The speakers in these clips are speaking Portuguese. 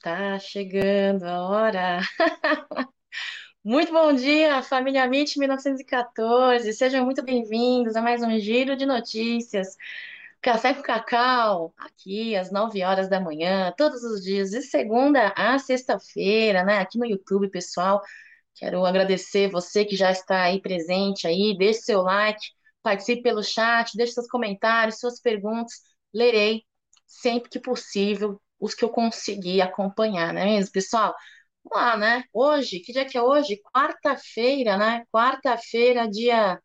tá chegando a hora. Muito bom dia, família MIT 1914. Sejam muito bem-vindos a mais um giro de notícias. Café com Cacau, aqui às 9 horas da manhã, todos os dias, de segunda a sexta-feira, né? Aqui no YouTube, pessoal. Quero agradecer você que já está aí presente aí, deixe seu like, participe pelo chat, deixe seus comentários, suas perguntas, lerei sempre que possível os que eu conseguir acompanhar, não é mesmo, pessoal? Vamos lá, né? Hoje, que dia que é hoje? Quarta-feira, né? Quarta-feira, dia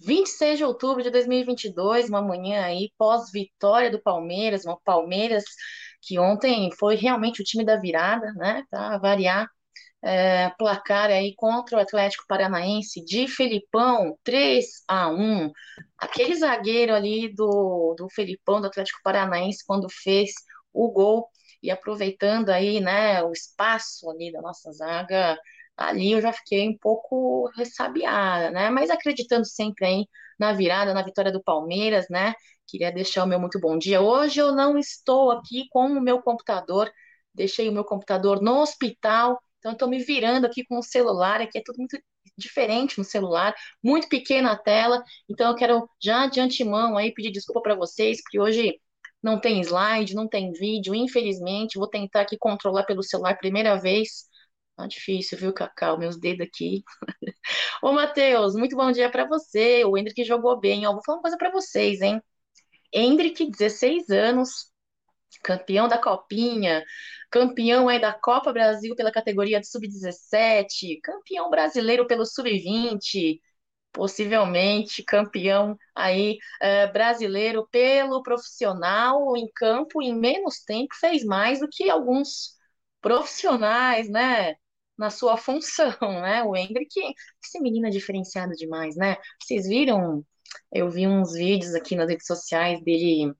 26 de outubro de 2022, uma manhã aí pós-vitória do Palmeiras, uma Palmeiras que ontem foi realmente o time da virada, né? Para variar é, placar aí contra o Atlético Paranaense de Felipão, 3 a 1 Aquele zagueiro ali do, do Felipão, do Atlético Paranaense, quando fez o gol e aproveitando aí, né, o espaço ali da nossa zaga, ali eu já fiquei um pouco ressabiada, né, mas acreditando sempre aí na virada, na vitória do Palmeiras, né, queria deixar o meu muito bom dia. Hoje eu não estou aqui com o meu computador, deixei o meu computador no hospital, então, estou me virando aqui com o celular, aqui é tudo muito diferente no celular, muito pequena a tela. Então, eu quero já de antemão aí pedir desculpa para vocês, porque hoje não tem slide, não tem vídeo, infelizmente. Vou tentar aqui controlar pelo celular primeira vez. Tá difícil, viu, Cacau? Meus dedos aqui. Ô, Matheus, muito bom dia para você. O Hendrick jogou bem. Ó, vou falar uma coisa para vocês, hein? Hendrick, 16 anos, campeão da Copinha, campeão aí da Copa Brasil pela categoria de sub-17, campeão brasileiro pelo sub-20, possivelmente campeão aí é, brasileiro pelo profissional em campo em menos tempo, fez mais do que alguns profissionais, né? Na sua função, né? O Hendrick, esse menino é diferenciado demais, né? Vocês viram? Eu vi uns vídeos aqui nas redes sociais dele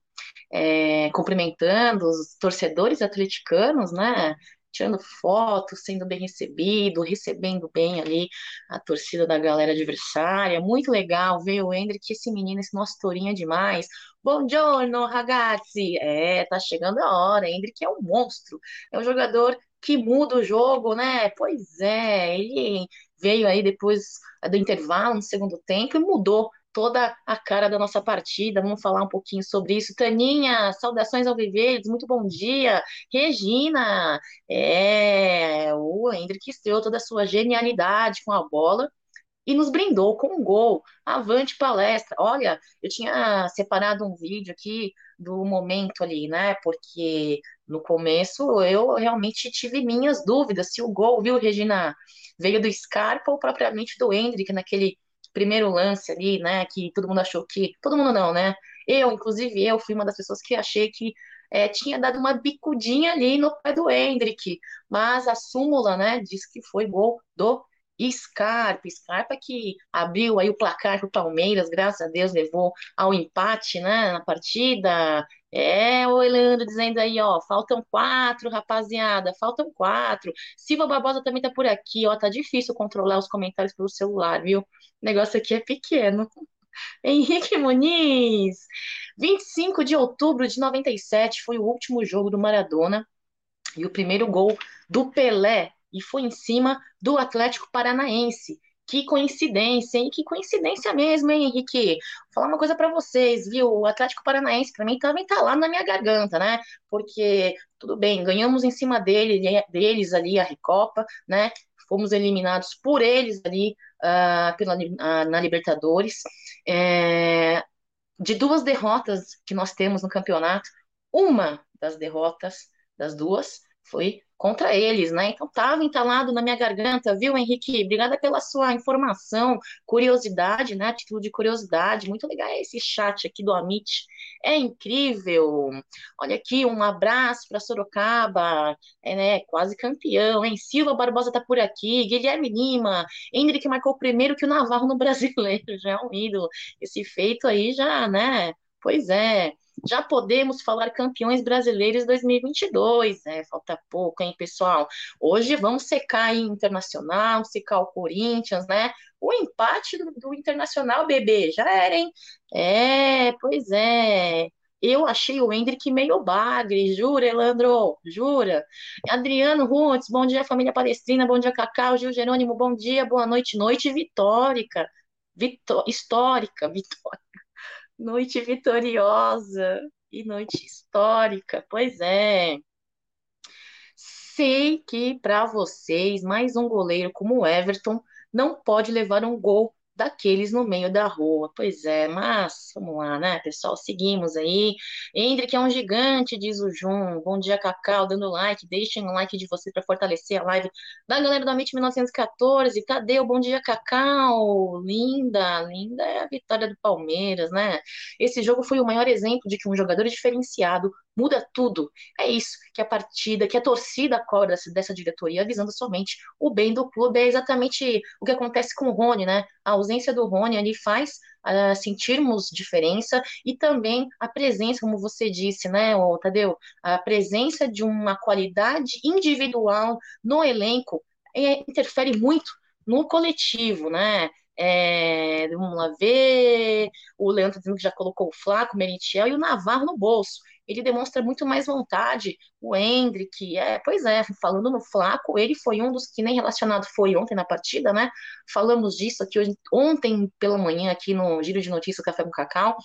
é, cumprimentando os torcedores atleticanos, né? Tirando fotos, sendo bem recebido, recebendo bem ali a torcida da galera adversária. Muito legal ver o Hendrick, esse menino, esse nosso tourinho é demais. Buongiorno, ragazzi! É, tá chegando a hora. Hendrick é um monstro. É um jogador que muda o jogo, né? Pois é, ele veio aí depois do intervalo, no segundo tempo, e mudou toda a cara da nossa partida. Vamos falar um pouquinho sobre isso. Taninha, saudações ao Viverdes, muito bom dia. Regina, é, o Hendrick estreou toda a sua genialidade com a bola e nos brindou com um gol. Avante palestra. Olha, eu tinha separado um vídeo aqui do momento ali, né? Porque no começo eu realmente tive minhas dúvidas se o gol, viu, Regina, veio do Scarpa ou propriamente do Hendrick naquele primeiro lance ali, né, que todo mundo achou que. Todo mundo não, né? Eu, inclusive, eu fui uma das pessoas que achei que é, tinha dado uma bicudinha ali no pé do Hendrick, mas a súmula, né, diz que foi gol do Scarpa, Scarpa que abriu aí o placar para o Palmeiras, graças a Deus levou ao empate, né, na partida. É, o Leandro dizendo aí, ó, faltam quatro, rapaziada, faltam quatro. Silva Barbosa também tá por aqui, ó, tá difícil controlar os comentários pelo celular, viu? O negócio aqui é pequeno. Henrique Muniz, 25 de outubro de 97 foi o último jogo do Maradona e o primeiro gol do Pelé e foi em cima do Atlético Paranaense. Que coincidência, hein? Que coincidência mesmo, hein, Henrique? Vou falar uma coisa para vocês, viu? O Atlético Paranaense, para mim, também tá lá na minha garganta, né? Porque, tudo bem, ganhamos em cima dele, deles ali a Recopa, né? Fomos eliminados por eles ali uh, pela, uh, na Libertadores. É, de duas derrotas que nós temos no campeonato, uma das derrotas, das duas, foi contra eles, né? Então estava entalado na minha garganta, viu, Henrique? Obrigada pela sua informação, curiosidade, né? Título de curiosidade, muito legal esse chat aqui do Amit, é incrível. Olha aqui, um abraço para Sorocaba, é né? Quase campeão, hein? Silva Barbosa tá por aqui, Guilherme Lima, Hendrick marcou primeiro que o Navarro no brasileiro, já é um ídolo. Esse feito aí já, né? Pois é já podemos falar campeões brasileiros 2022, né? Falta pouco, hein, pessoal? Hoje vamos secar aí Internacional, secar o Corinthians, né? O empate do, do Internacional, bebê, já era, hein? É, pois é. eu achei o Hendrick meio bagre, jura, Elandro? Jura? Adriano Runtes, bom dia, família palestrina, bom dia, Cacau, Gil Jerônimo, bom dia, boa noite, noite vitórica, vitó histórica, vitórica, noite vitoriosa e noite histórica, pois é. Sei que para vocês, mais um goleiro como o Everton não pode levar um gol daqueles no meio da rua. Pois é, mas vamos lá, né, pessoal? Seguimos aí. Hendrick é um gigante, diz o Jun. Bom dia, Cacau, dando like. Deixem um like de vocês para fortalecer a live da galera do Amit 1914. Cadê o bom dia, Cacau? Linda, linda é a vitória do Palmeiras, né? Esse jogo foi o maior exemplo de que um jogador diferenciado muda tudo. É isso que a partida, que a torcida dessa, dessa diretoria, visando somente o bem do clube. É exatamente o que acontece com o Rony, né? A ausência do Rony ali faz uh, sentirmos diferença e também a presença, como você disse, né, Tadeu? A presença de uma qualidade individual no elenco é, interfere muito no coletivo, né? É, vamos lá ver. O Leandro dizendo que já colocou o Flaco, o Merentiel e o Navarro no bolso ele demonstra muito mais vontade. O Hendrick, é, pois é, falando no Flaco, ele foi um dos que nem relacionado foi ontem na partida, né? Falamos disso aqui hoje, ontem pela manhã aqui no Giro de Notícias Café com Cacau.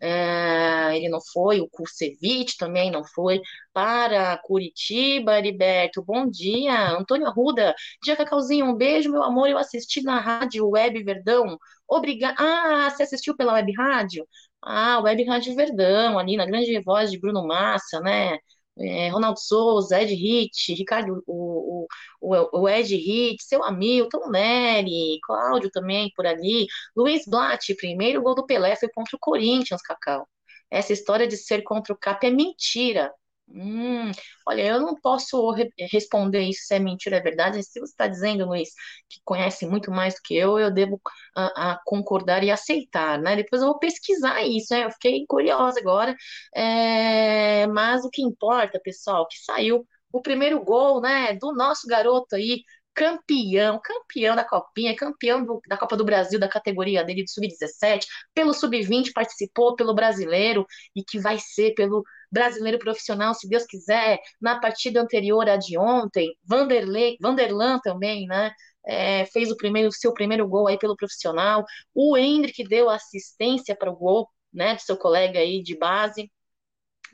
É, ele não foi, o Kurcevic também não foi. Para Curitiba, Heriberto, bom dia. Antônio Arruda, dia Cacauzinho, um beijo, meu amor. Eu assisti na rádio Web Verdão. Obrigada. Ah, você assistiu pela Web Rádio? Ah, Web Rádio Verdão, ali na grande voz de Bruno Massa, né? É, Ronaldo Souza, Ed Hit, Ricardo, o, o, o Ed Hit, seu Hamilton, Nery, Cláudio também por ali, Luiz Blatt, primeiro gol do Pelé foi contra o Corinthians, Cacau. Essa história de ser contra o Cap é mentira. Hum, olha, eu não posso re responder isso se é mentira é verdade. Se você está dizendo, Luiz, que conhece muito mais do que eu, eu devo a concordar e aceitar, né? Depois eu vou pesquisar isso, né? Eu fiquei curiosa agora. É, mas o que importa, pessoal, que saiu o primeiro gol, né, do nosso garoto aí, campeão, campeão da Copinha, campeão do, da Copa do Brasil, da categoria dele de sub-17, pelo sub-20 participou pelo brasileiro e que vai ser pelo brasileiro profissional, se Deus quiser, na partida anterior à de ontem, Vanderlei, Vanderlan também, né? É, fez o primeiro, seu primeiro gol aí pelo profissional. O Hendrick deu assistência para o gol, né, do seu colega aí de base.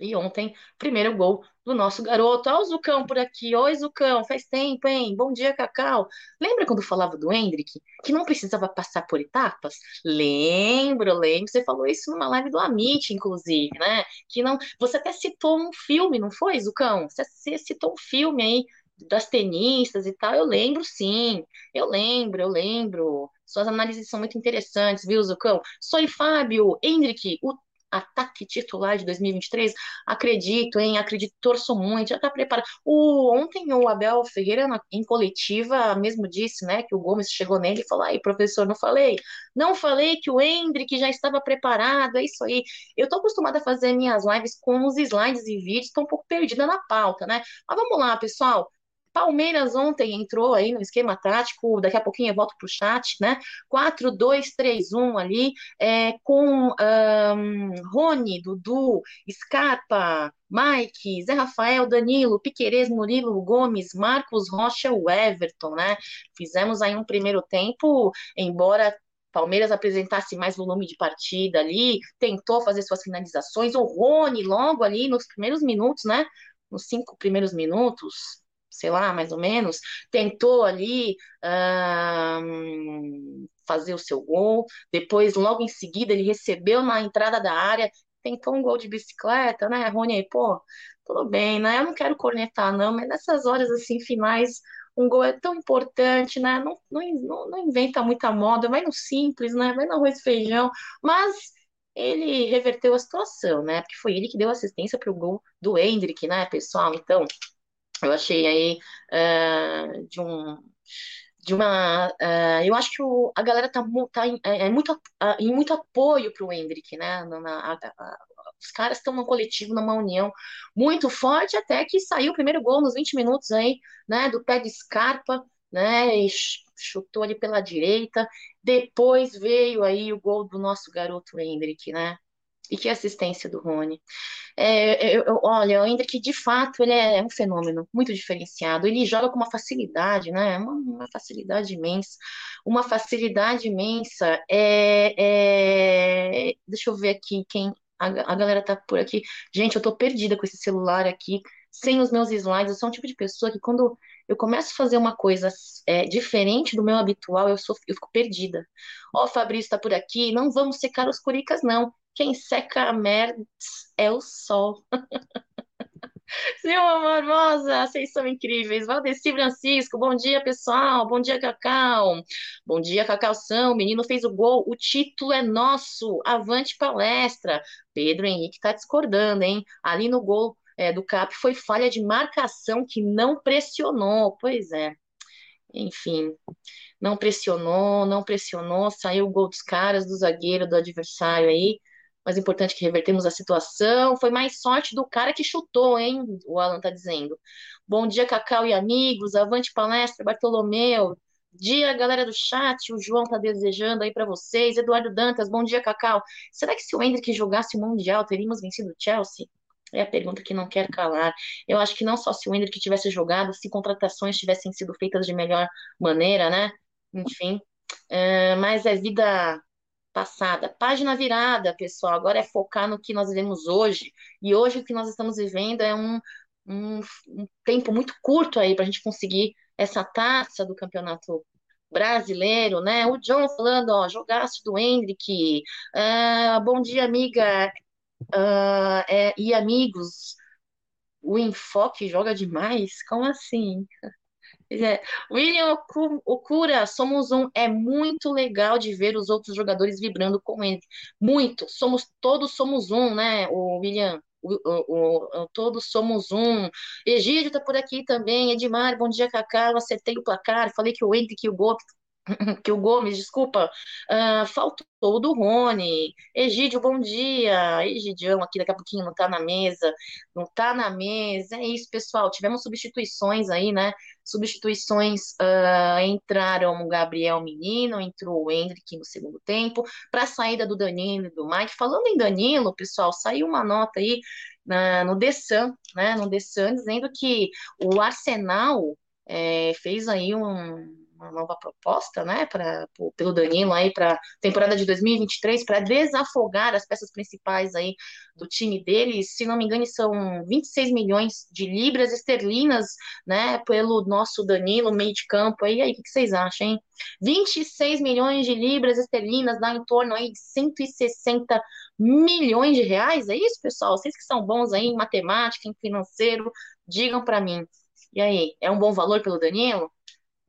E ontem, primeiro gol do nosso garoto. Olha o Zucão por aqui. Oi, Zucão, faz tempo, hein? Bom dia, Cacau. Lembra quando falava do Hendrick, que não precisava passar por etapas? Lembro, lembro. Você falou isso numa live do Amit, inclusive, né? Que não. Você até citou um filme, não foi, Zucão? Você, citou um filme aí das tenistas e tal. Eu lembro, sim. Eu lembro, eu lembro. Suas análises são muito interessantes, viu, Zucão? Sou Fábio, Hendrick, o ataque titular de 2023, acredito, hein? Acredito, torço muito, já tá preparado. O, ontem o Abel Ferreira, na, em coletiva, mesmo disse, né, que o Gomes chegou nele e falou: aí, professor, não falei? Não falei que o Hendrick já estava preparado, é isso aí. Eu tô acostumada a fazer minhas lives com os slides e vídeos, tô um pouco perdida na pauta, né? Mas vamos lá, pessoal. Palmeiras ontem entrou aí no esquema tático, daqui a pouquinho eu volto para o chat, né? 4-2-3-1 ali, é, com um, Rony, Dudu, Scarpa, Mike, Zé Rafael, Danilo, Piquerez, Murilo, Gomes, Marcos Rocha, o Everton, né? Fizemos aí um primeiro tempo, embora Palmeiras apresentasse mais volume de partida ali, tentou fazer suas finalizações, o Rony logo ali nos primeiros minutos, né? Nos cinco primeiros minutos, sei lá, mais ou menos, tentou ali um, fazer o seu gol, depois, logo em seguida, ele recebeu na entrada da área, tentou um gol de bicicleta, né, Rony? Pô, tudo bem, né? Eu não quero cornetar, não, mas nessas horas assim finais, um gol é tão importante, né? Não, não, não inventa muita moda, vai no simples, né? Vai no arroz e feijão, mas ele reverteu a situação, né? Porque foi ele que deu assistência para o gol do Hendrick, né, pessoal? Então, eu achei aí uh, de um de uma uh, eu acho que o, a galera tá, tá em, é, é muito uh, em muito apoio para o Hendrick, né? Na, na, a, os caras estão no coletivo, numa união muito forte, até que saiu o primeiro gol nos 20 minutos aí, né? Do pé de Scarpa, né? E chutou ali pela direita. Depois veio aí o gol do nosso garoto Hendrick, né? E que assistência do Rony. É, eu, eu, olha, o Hendrick, de fato, ele é um fenômeno muito diferenciado. Ele joga com uma facilidade, né? Uma, uma facilidade imensa. Uma facilidade imensa. É, é... Deixa eu ver aqui quem. A, a galera tá por aqui. Gente, eu tô perdida com esse celular aqui, sem os meus slides. Eu sou um tipo de pessoa que quando eu começo a fazer uma coisa é, diferente do meu habitual, eu, sou, eu fico perdida. Ó, oh, Fabrício está por aqui, não vamos secar os curicas, não. Quem seca a merda é o sol. Silma Barbosa, vocês são incríveis. Valdeci Francisco, bom dia, pessoal. Bom dia, Cacau. Bom dia, Cacau São. O menino fez o gol. O título é nosso. Avante palestra. Pedro Henrique está discordando, hein? Ali no gol é, do CAP foi falha de marcação que não pressionou. Pois é. Enfim, não pressionou, não pressionou, saiu o gol dos caras, do zagueiro, do adversário aí. Mas importante que revertemos a situação. Foi mais sorte do cara que chutou, hein? O Alan tá dizendo. Bom dia, Cacau e amigos. Avante palestra, Bartolomeu. Dia, galera do chat. O João tá desejando aí para vocês. Eduardo Dantas, bom dia, Cacau. Será que se o Hendrick jogasse o Mundial, teríamos vencido o Chelsea? É a pergunta que não quer calar. Eu acho que não só se o Hendrick tivesse jogado, se contratações tivessem sido feitas de melhor maneira, né? Enfim. É, mas é vida passada. Página virada, pessoal. Agora é focar no que nós vivemos hoje. E hoje o que nós estamos vivendo é um, um, um tempo muito curto aí para a gente conseguir essa taça do campeonato brasileiro, né? O John falando, ó, jogaço do Hendrick. Uh, bom dia, amiga. Uh, é, e amigos, o enfoque joga demais? Como assim? É. William Okura, somos um. É muito legal de ver os outros jogadores vibrando com ele. Muito. Somos todos somos um, né, o William? O, o, o, todos somos um. Egídio tá por aqui também. Edmar, bom dia, Cacau. Acertei o placar. Falei que o Henrique e o Gol que o Gomes, desculpa, uh, faltou do Rony. Egídio, bom dia. Egidião aqui daqui a pouquinho não tá na mesa, não tá na mesa. É isso, pessoal. Tivemos substituições aí, né? Substituições uh, entraram o Gabriel Menino, entrou o Hendrick no segundo tempo, para a saída do Danilo e do Mike. Falando em Danilo, pessoal, saiu uma nota aí na, no The Sun, né? No The Sun, dizendo que o Arsenal é, fez aí um uma nova proposta, né, para pelo Danilo aí para temporada de 2023 para desafogar as peças principais aí do time dele. Se não me engano, são 26 milhões de libras esterlinas, né, pelo nosso Danilo meio de campo. Aí, aí o que vocês acham, hein? 26 milhões de libras esterlinas dá em torno aí de 160 milhões de reais. É isso, pessoal? Vocês que são bons aí em matemática, em financeiro, digam para mim. E aí, é um bom valor pelo Danilo?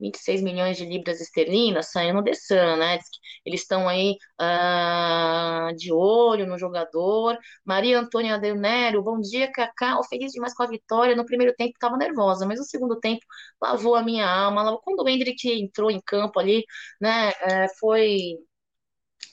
26 milhões de libras esterlinas saindo The Sun, né? Eles estão aí uh, de olho no jogador. Maria Antônia Del Nero, bom dia, Cacau. Feliz demais com a vitória. No primeiro tempo estava nervosa, mas no segundo tempo lavou a minha alma. Quando o Hendrick entrou em campo ali, né? Uh, foi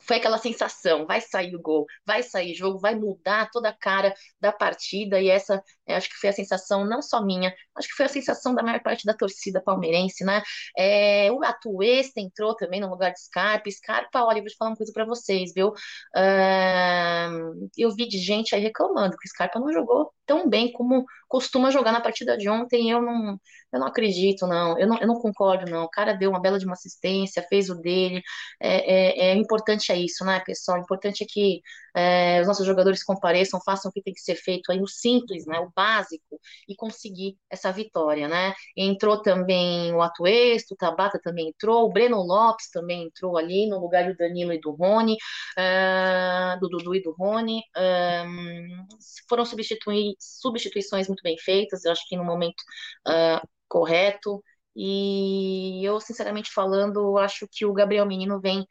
foi aquela sensação, vai sair o gol, vai sair jogo, vai mudar toda a cara da partida, e essa acho que foi a sensação não só minha, acho que foi a sensação da maior parte da torcida palmeirense, né? É, o Atuesta entrou também no lugar de Scarpa, Scarpa, olha, eu vou te falar uma coisa para vocês, viu? Uh, eu vi de gente aí reclamando que o Scarpa não jogou tão bem como costuma jogar na partida de ontem, eu não, eu não acredito, não. Eu, não. eu não concordo, não. O cara deu uma bela de uma assistência, fez o dele. É, é, é importante é isso, né, pessoal? O importante é que é, os nossos jogadores compareçam, façam o que tem que ser feito aí, o simples, né, o básico, e conseguir essa vitória, né? Entrou também o Atuesto, o Tabata também entrou, o Breno Lopes também entrou ali, no lugar do Danilo e do Rony, uh, do Dudu e do Rony. Um, foram substitui substituições muito bem feitas, eu acho que no momento uh, correto. E eu, sinceramente falando, acho que o Gabriel Menino vem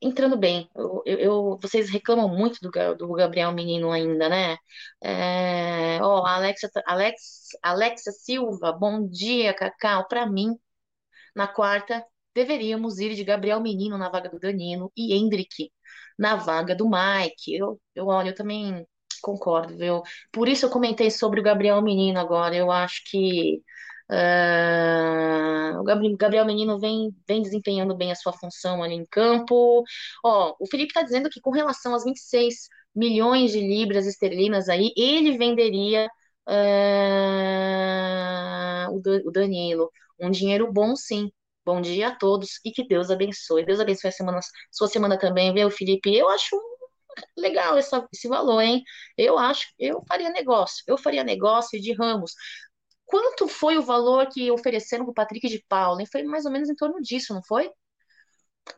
entrando bem. Eu, eu, vocês reclamam muito do, do Gabriel Menino ainda, né? É, ó, Alexa, Alex, Alexa Silva, bom dia, Cacau. Para mim, na quarta, deveríamos ir de Gabriel Menino na vaga do Danilo e Hendrick na vaga do Mike. Eu, eu olha, eu também concordo, viu? Por isso eu comentei sobre o Gabriel Menino agora. Eu acho que Uh, o Gabriel Menino vem, vem desempenhando bem a sua função ali em campo. Ó, o Felipe está dizendo que com relação às 26 milhões de libras esterlinas aí, ele venderia uh, o Danilo. Um dinheiro bom, sim. Bom dia a todos e que Deus abençoe. Deus abençoe a semana, sua semana também, viu, Felipe? Eu acho legal essa, esse valor, hein? Eu acho, eu faria negócio, eu faria negócio de Ramos. Quanto foi o valor que ofereceram para o Patrick de Paula? Foi mais ou menos em torno disso, não foi?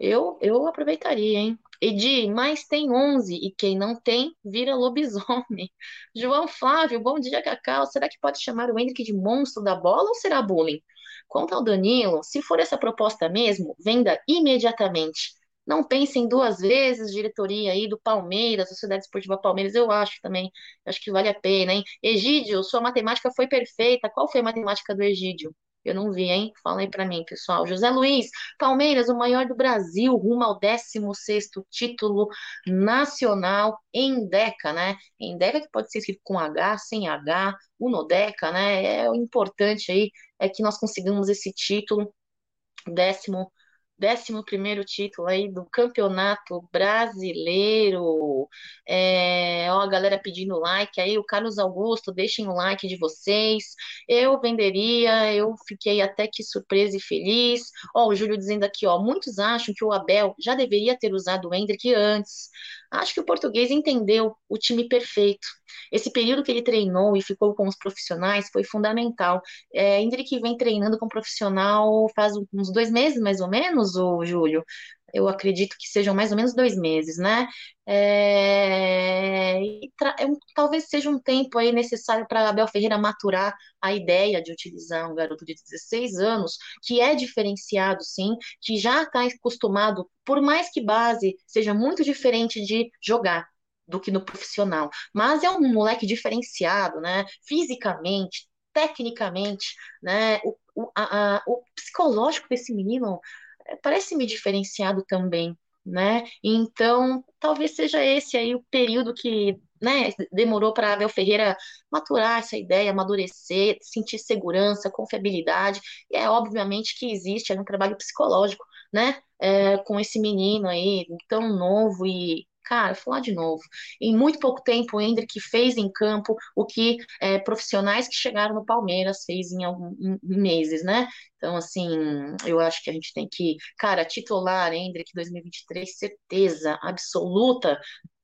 Eu, eu aproveitaria, hein? Edi, mas tem 11 e quem não tem vira lobisomem. João Flávio, bom dia, Cacau. Será que pode chamar o Hendrick de monstro da bola ou será bullying? Quanto ao Danilo, se for essa proposta mesmo, venda imediatamente. Não pensem duas vezes, diretoria aí do Palmeiras, Sociedade Esportiva Palmeiras, eu acho também, acho que vale a pena, hein? Egídio, sua matemática foi perfeita. Qual foi a matemática do Egídio? Eu não vi, hein? Fala aí pra mim, pessoal. José Luiz, Palmeiras, o maior do Brasil, rumo ao 16º título nacional em Deca, né? Em Deca que pode ser escrito com H, sem H, Unodeca, né? É o importante aí é que nós consigamos esse título, décimo 11 primeiro título aí do Campeonato Brasileiro. É, ó, a galera pedindo like aí, o Carlos Augusto, deixem o like de vocês. Eu venderia, eu fiquei até que surpresa e feliz. Ó, o Júlio dizendo aqui, ó, muitos acham que o Abel já deveria ter usado o Hendrick antes. Acho que o português entendeu o time perfeito. Esse período que ele treinou e ficou com os profissionais foi fundamental. É, Hendrick vem treinando com profissional faz uns dois meses, mais ou menos, o Júlio eu acredito que sejam mais ou menos dois meses, né? É, é um, talvez seja um tempo aí necessário para Abel Ferreira maturar a ideia de utilizar um garoto de 16 anos, que é diferenciado, sim, que já está acostumado, por mais que base seja muito diferente de jogar do que no profissional, mas é um moleque diferenciado, né? Fisicamente, tecnicamente, né? O, o, a, a, o psicológico desse menino parece-me diferenciado também, né? Então, talvez seja esse aí o período que né, demorou para Abel Ferreira maturar essa ideia, amadurecer, sentir segurança, confiabilidade. E é obviamente que existe um trabalho psicológico, né, é, com esse menino aí tão novo e Cara, falar de novo. Em muito pouco tempo, o Hendrick fez em campo o que é, profissionais que chegaram no Palmeiras fez em alguns meses, né? Então, assim, eu acho que a gente tem que, cara, titular Hendrick 2023, certeza absoluta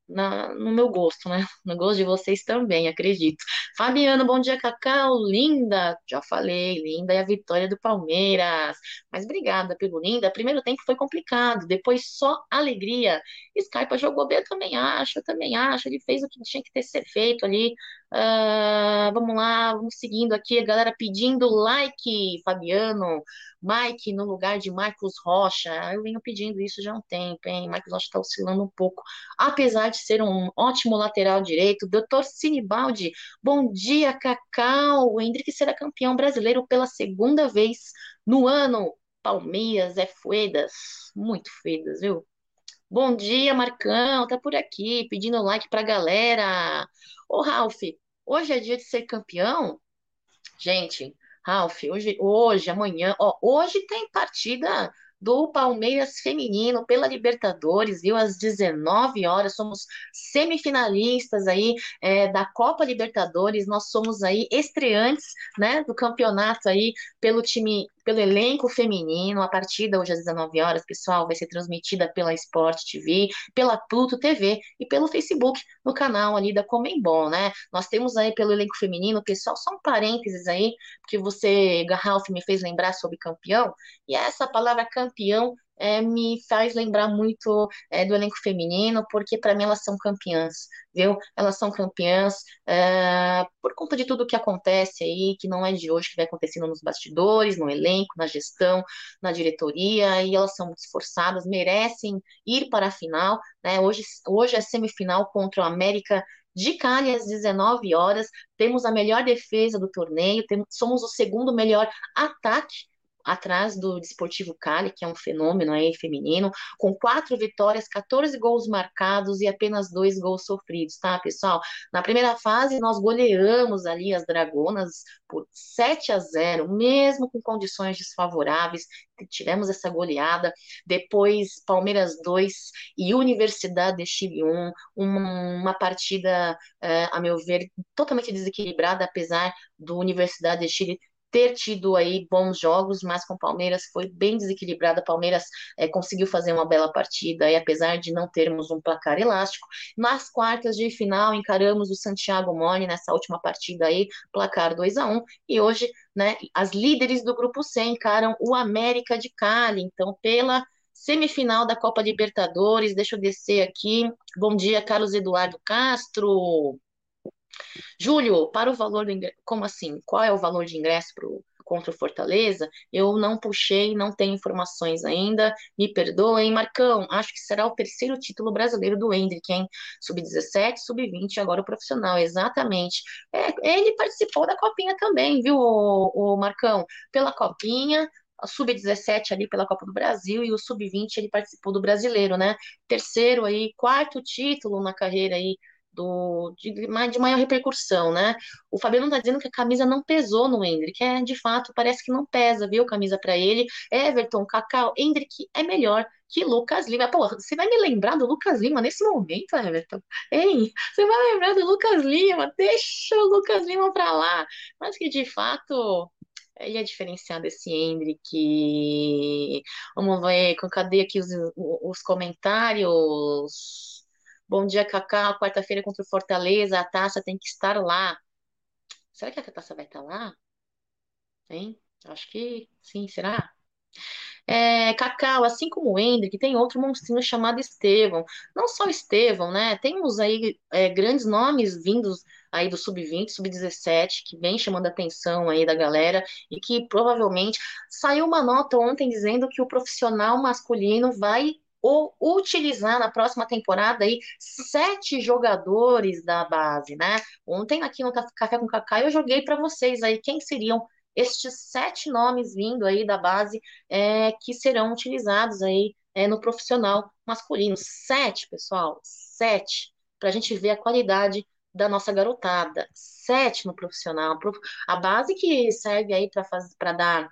na, no meu gosto, né? No gosto de vocês também, acredito. Fabiano, bom dia, Cacau. Linda, já falei, linda é a vitória do Palmeiras. Mas obrigada pelo linda. Primeiro tempo foi complicado, depois só alegria. Skype jogou bem, eu também acho, eu também acho. Ele fez o que tinha que ter ser feito ali. Uh, vamos lá, vamos seguindo aqui, a galera pedindo like, Fabiano. Mike no lugar de Marcos Rocha. Eu venho pedindo isso já há um tempo, hein? Marcos Rocha está oscilando um pouco, apesar de ser um ótimo lateral direito. Doutor Sinibaldi, bom dia, Cacau. O Hendrick será campeão brasileiro pela segunda vez no ano. Palmeiras é Fuedas, muito Fuedas, viu? Bom dia, Marcão, tá por aqui, pedindo like pra galera. Ô, Ralph, hoje é dia de ser campeão? Gente, Ralf, hoje, hoje, amanhã, ó, hoje tem partida do Palmeiras feminino pela Libertadores, viu? Às 19 horas, somos semifinalistas aí é, da Copa Libertadores, nós somos aí estreantes, né, do campeonato aí pelo time pelo elenco feminino. A partida hoje às 19 horas, pessoal, vai ser transmitida pela Sport TV, pela Pluto TV e pelo Facebook, no canal ali da Comembol, né? Nós temos aí pelo elenco feminino, pessoal, só um parênteses aí, porque você, Garralf, me fez lembrar sobre campeão, e essa palavra campeão é, me faz lembrar muito é, do elenco feminino, porque para mim elas são campeãs, viu? Elas são campeãs é, por conta de tudo que acontece aí, que não é de hoje, que vai acontecendo nos bastidores, no elenco, na gestão, na diretoria, e elas são muito esforçadas, merecem ir para a final, né? Hoje, hoje é semifinal contra o América de Cali às 19 horas. Temos a melhor defesa do torneio, temos, somos o segundo melhor ataque atrás do Desportivo Cali, que é um fenômeno aí feminino, com quatro vitórias, 14 gols marcados e apenas dois gols sofridos, tá, pessoal? Na primeira fase, nós goleamos ali as Dragonas por 7 a 0, mesmo com condições desfavoráveis, tivemos essa goleada. Depois, Palmeiras 2 e Universidade de Chile 1, uma, uma partida, é, a meu ver, totalmente desequilibrada, apesar do Universidade de Chile ter tido aí bons jogos, mas com o Palmeiras foi bem desequilibrado. O Palmeiras é, conseguiu fazer uma bela partida, e apesar de não termos um placar elástico, nas quartas de final encaramos o Santiago Mone nessa última partida aí, placar 2 a 1 e hoje, né, as líderes do grupo C encaram o América de Cali, então pela semifinal da Copa Libertadores, deixa eu descer aqui. Bom dia, Carlos Eduardo Castro. Júlio, para o valor do ingresso, como assim? Qual é o valor de ingresso pro, contra o Fortaleza? Eu não puxei, não tenho informações ainda, me perdoem. Marcão, acho que será o terceiro título brasileiro do Hendrick, hein? Sub-17, sub-20, agora o profissional, exatamente. É, ele participou da Copinha também, viu, o, o Marcão? Pela Copinha, a sub-17 ali pela Copa do Brasil e o sub-20 ele participou do brasileiro, né? Terceiro aí, quarto título na carreira aí do, de, de maior repercussão, né? O Fabiano tá dizendo que a camisa não pesou no Hendrick, é, de fato, parece que não pesa, viu, camisa para ele. Everton, Cacau, Hendrick é melhor que Lucas Lima. Pô, você vai me lembrar do Lucas Lima nesse momento, Everton? Hein? Você vai lembrar do Lucas Lima? Deixa o Lucas Lima pra lá. Mas que, de fato, ele é diferenciado esse Hendrick. Vamos ver, cadê aqui os, os comentários? Bom dia, Cacá. Quarta-feira contra o Fortaleza, a taça tem que estar lá. Será que a taça vai estar lá? Hein? Acho que sim, será? É, Cacau, assim como o Hendrick, tem outro monstrinho chamado Estevão. Não só Estevão, né? Temos aí é, grandes nomes vindos aí do sub-20, sub-17, que vem chamando a atenção aí da galera e que provavelmente saiu uma nota ontem dizendo que o profissional masculino vai ou utilizar na próxima temporada aí sete jogadores da base, né? Ontem aqui no Café com Cacá eu joguei para vocês aí quem seriam estes sete nomes vindo aí da base é, que serão utilizados aí é, no profissional masculino. Sete, pessoal, sete, para a gente ver a qualidade da nossa garotada. Sete no profissional. A base que serve aí para dar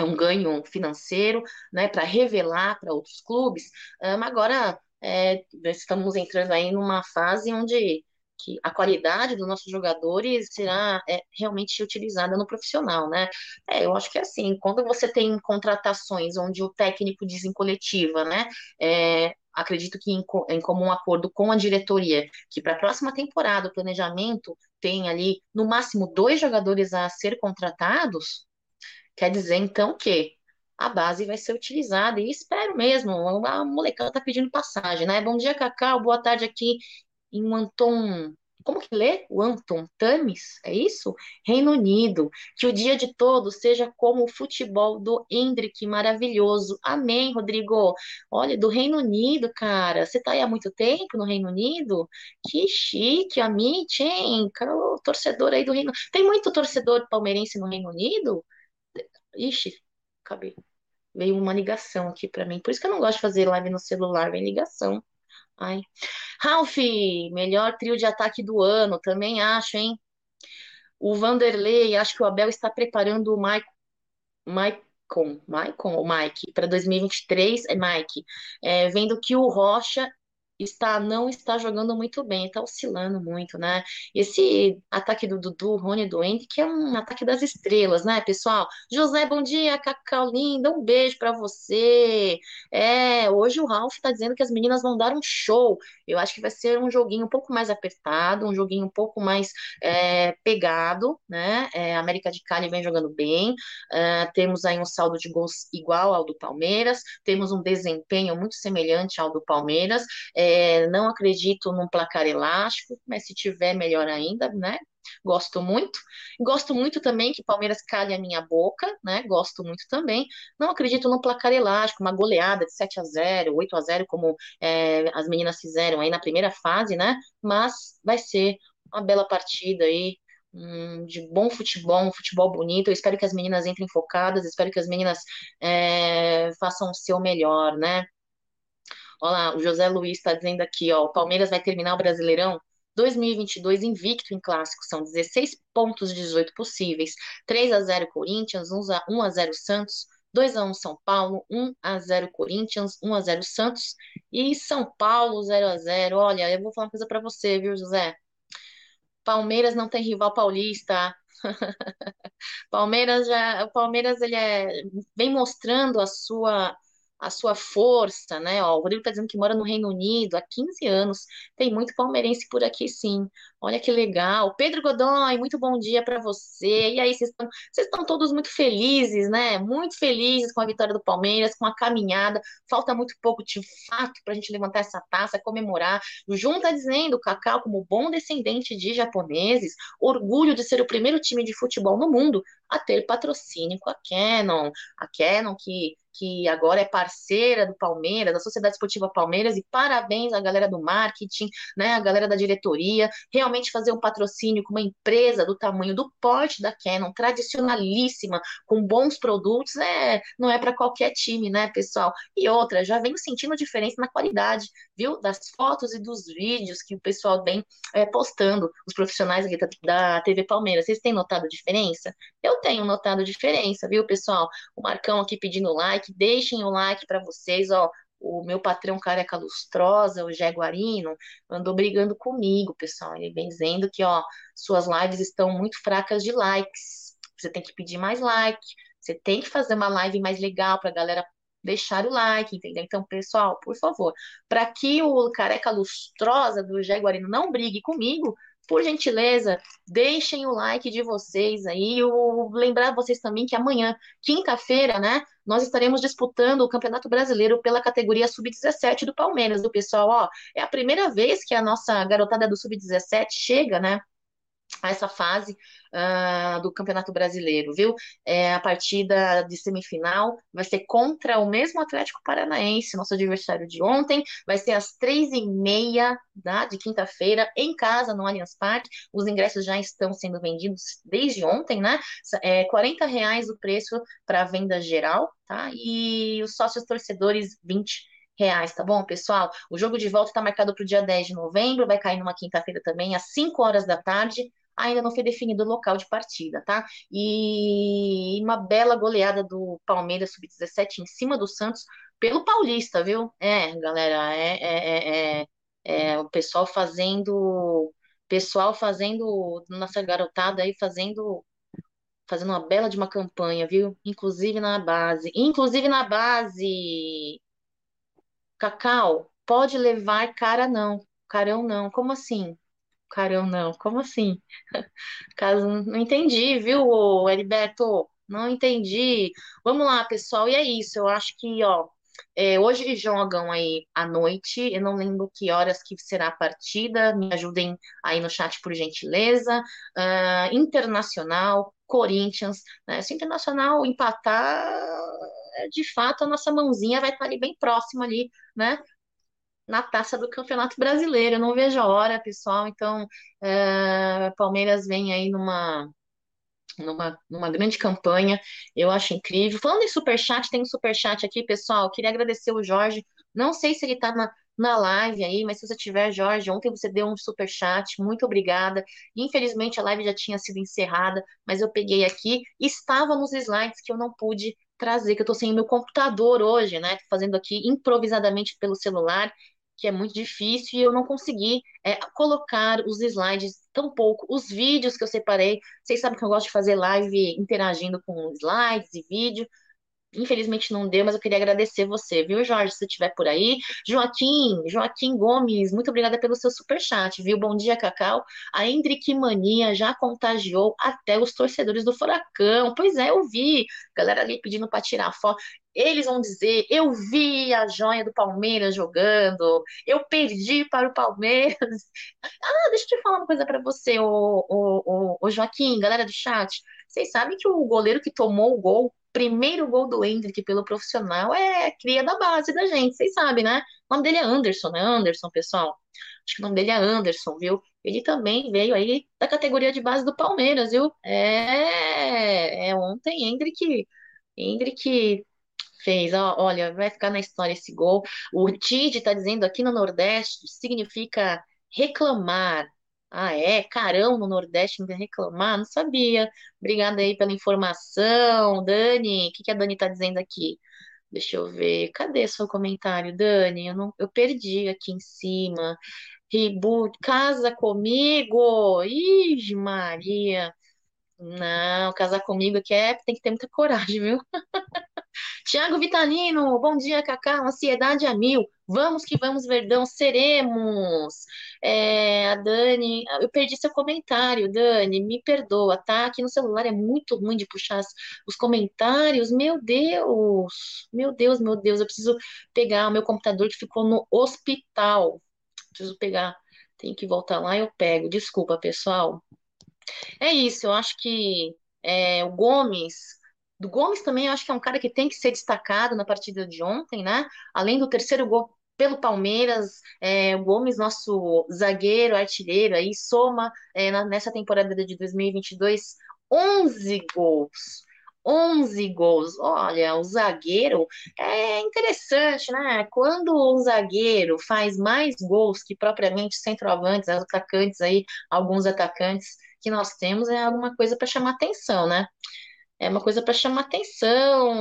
é um ganho financeiro, né, para revelar para outros clubes. Um, agora é, estamos entrando aí numa fase onde que a qualidade dos nossos jogadores será é, realmente utilizada no profissional, né? É, eu acho que é assim, quando você tem contratações onde o técnico diz em coletiva, né? É, acredito que em, em comum acordo com a diretoria, que para a próxima temporada o planejamento tem ali no máximo dois jogadores a ser contratados, Quer dizer, então, que a base vai ser utilizada, e espero mesmo, a molecada tá pedindo passagem, né? Bom dia, Cacau, boa tarde aqui em Anton, como que lê? O Anton Tamis, é isso? Reino Unido, que o dia de todos seja como o futebol do Hendrick, maravilhoso. Amém, Rodrigo. Olha, do Reino Unido, cara, você tá aí há muito tempo no Reino Unido? Que chique, Amit, hein? Torcedor aí do Reino... Tem muito torcedor palmeirense no Reino Unido? Ixi, acabei. Veio uma ligação aqui para mim. Por isso que eu não gosto de fazer live no celular, vem ligação. Ai. Ralph, melhor trio de ataque do ano, também acho, hein? O Vanderlei, acho que o Abel está preparando o Mike, Maicon, Maicon ou Mike para 2023, é Mike, é, vendo que o Rocha está não está jogando muito bem, está oscilando muito, né? Esse ataque do Dudu, Rony do Andy, que é um ataque das estrelas, né, pessoal? José, bom dia, Cacau linda, um beijo para você. É, hoje o Ralph está dizendo que as meninas vão dar um show. Eu acho que vai ser um joguinho um pouco mais apertado, um joguinho um pouco mais é, pegado, né? É, América de Cali vem jogando bem. É, temos aí um saldo de gols igual ao do Palmeiras, temos um desempenho muito semelhante ao do Palmeiras. É, é, não acredito num placar elástico, mas se tiver, melhor ainda, né? Gosto muito. Gosto muito também que Palmeiras calhe a minha boca, né? Gosto muito também. Não acredito no placar elástico, uma goleada de 7 a 0 8 a 0 como é, as meninas fizeram aí na primeira fase, né? Mas vai ser uma bela partida aí, hum, de bom futebol, um futebol bonito. Eu espero que as meninas entrem focadas, espero que as meninas é, façam o seu melhor, né? Olha lá, o José Luiz está dizendo aqui, ó, o Palmeiras vai terminar o Brasileirão 2022 invicto em clássicos, são 16 pontos de 18 possíveis, 3 a 0 Corinthians, 1 a 0 Santos, 2 a 1 São Paulo, 1 a 0 Corinthians, 1 a 0 Santos e São Paulo 0 a 0. Olha, eu vou falar uma coisa para você, viu, José? Palmeiras não tem rival paulista. Palmeiras já, o Palmeiras ele é, vem mostrando a sua a sua força, né? Ó, o Rodrigo está dizendo que mora no Reino Unido há 15 anos. Tem muito palmeirense por aqui, sim. Olha que legal. Pedro Godoy, muito bom dia para você. E aí, vocês estão, todos muito felizes, né? Muito felizes com a vitória do Palmeiras, com a caminhada. Falta muito pouco, de fato, para a gente levantar essa taça, comemorar. O Jun está dizendo, Cacau, como bom descendente de japoneses, orgulho de ser o primeiro time de futebol no mundo a ter patrocínio com a Canon. A Canon que que agora é parceira do Palmeiras, da Sociedade Esportiva Palmeiras, e parabéns à galera do marketing, né, a galera da diretoria, realmente fazer um patrocínio com uma empresa do tamanho do porte da Canon, tradicionalíssima, com bons produtos, é, não é para qualquer time, né, pessoal? E outra, já venho sentindo diferença na qualidade, viu, das fotos e dos vídeos que o pessoal vem é, postando, os profissionais da, da TV Palmeiras, vocês têm notado diferença? Eu tenho notado diferença, viu, pessoal? O Marcão aqui pedindo like, like, deixem o like para vocês, ó. O meu patrão careca lustrosa, o Jaguarino, andou brigando comigo, pessoal. Ele vem dizendo que, ó, suas lives estão muito fracas de likes. Você tem que pedir mais like. Você tem que fazer uma live mais legal para a galera deixar o like, entendeu? Então, pessoal, por favor, para que o careca lustrosa do Jaguarino não brigue comigo, por gentileza, deixem o like de vocês aí. Eu lembrar vocês também que amanhã, quinta-feira, né, nós estaremos disputando o Campeonato Brasileiro pela categoria Sub-17 do Palmeiras, do pessoal, ó. É a primeira vez que a nossa garotada do Sub-17 chega, né, essa fase uh, do Campeonato Brasileiro, viu? É, a partida de semifinal vai ser contra o mesmo Atlético Paranaense, nosso adversário de ontem, vai ser às três e meia da, de quinta-feira, em casa, no Allianz Parque. Os ingressos já estão sendo vendidos desde ontem, né? É 40 reais o preço para venda geral, tá? E os sócios torcedores, 20 reais, tá bom, pessoal? O jogo de volta está marcado para o dia 10 de novembro, vai cair numa quinta-feira também, às 5 horas da tarde ainda não foi definido o local de partida, tá? E uma bela goleada do Palmeiras Sub-17 em cima do Santos pelo Paulista, viu? É, galera, é, é, é, é o pessoal fazendo. Pessoal fazendo. Nossa garotada aí fazendo. Fazendo uma bela de uma campanha, viu? Inclusive na base. Inclusive na base. Cacau, pode levar cara não. Carão não. Como assim? Carão, não. Como assim? Caso não entendi, viu, Heriberto? Não entendi. Vamos lá, pessoal. E é isso. Eu acho que, ó, é, hoje jogam aí à noite. Eu não lembro que horas que será a partida. Me ajudem aí no chat, por gentileza. Uh, Internacional, Corinthians. Né? Se o Internacional empatar, de fato, a nossa mãozinha vai estar ali bem próxima ali, né? Na taça do Campeonato Brasileiro. Eu não vejo a hora, pessoal. Então, é, Palmeiras vem aí numa, numa, numa grande campanha. Eu acho incrível. Falando em superchat, tem um superchat aqui, pessoal. Queria agradecer o Jorge. Não sei se ele está na, na live aí, mas se você tiver, Jorge, ontem você deu um super chat, muito obrigada. Infelizmente a live já tinha sido encerrada, mas eu peguei aqui, estava nos slides que eu não pude trazer, que eu tô sem o meu computador hoje, né? Tô fazendo aqui improvisadamente pelo celular que é muito difícil e eu não consegui é, colocar os slides tão pouco, os vídeos que eu separei. Vocês sabem que eu gosto de fazer live interagindo com slides e vídeo. Infelizmente não deu, mas eu queria agradecer você, viu, Jorge, se estiver por aí. Joaquim, Joaquim Gomes, muito obrigada pelo seu superchat, viu? Bom dia, Cacau. A Hendrick Mania já contagiou até os torcedores do Furacão. Pois é, eu vi. Galera ali pedindo para tirar foto. Eles vão dizer: eu vi a joia do Palmeiras jogando, eu perdi para o Palmeiras. Ah, deixa eu te falar uma coisa para você, o, o, o, Joaquim, galera do chat. Vocês sabem que o goleiro que tomou o gol primeiro gol do Hendrick pelo profissional é cria da base da gente, vocês sabem, né? O nome dele é Anderson, né? Anderson, pessoal. Acho que o nome dele é Anderson, viu? ele também veio aí da categoria de base do Palmeiras, viu? É, é ontem Hendrick, Hendrick fez, ó, olha, vai ficar na história esse gol. O Tite está dizendo aqui no Nordeste significa reclamar. Ah, é? Carão no Nordeste reclamar? Não sabia. Obrigada aí pela informação. Dani, o que que a Dani está dizendo aqui? Deixa eu ver. Cadê seu comentário, Dani? Eu não, eu perdi aqui em cima. Reboot, casa comigo. Ih, Maria. Não, casar comigo aqui é, tem que ter muita coragem, viu? Tiago Vitalino, bom dia, Cacá. Ansiedade a mil. Vamos que vamos, Verdão, seremos. É, a Dani, eu perdi seu comentário, Dani, me perdoa, tá? Aqui no celular é muito ruim de puxar os comentários. Meu Deus, meu Deus, meu Deus, eu preciso pegar o meu computador que ficou no hospital. Preciso pegar, tenho que voltar lá eu pego. Desculpa, pessoal. É isso, eu acho que é, o Gomes do Gomes também, eu acho que é um cara que tem que ser destacado na partida de ontem, né? Além do terceiro gol pelo Palmeiras, é, o Gomes, nosso zagueiro, artilheiro, aí soma é, na, nessa temporada de 2022 11 gols. 11 gols. Olha, o zagueiro é interessante, né? Quando o zagueiro faz mais gols que propriamente centroavantes, atacantes aí, alguns atacantes que nós temos, é alguma coisa para chamar atenção, né? É uma coisa para chamar atenção.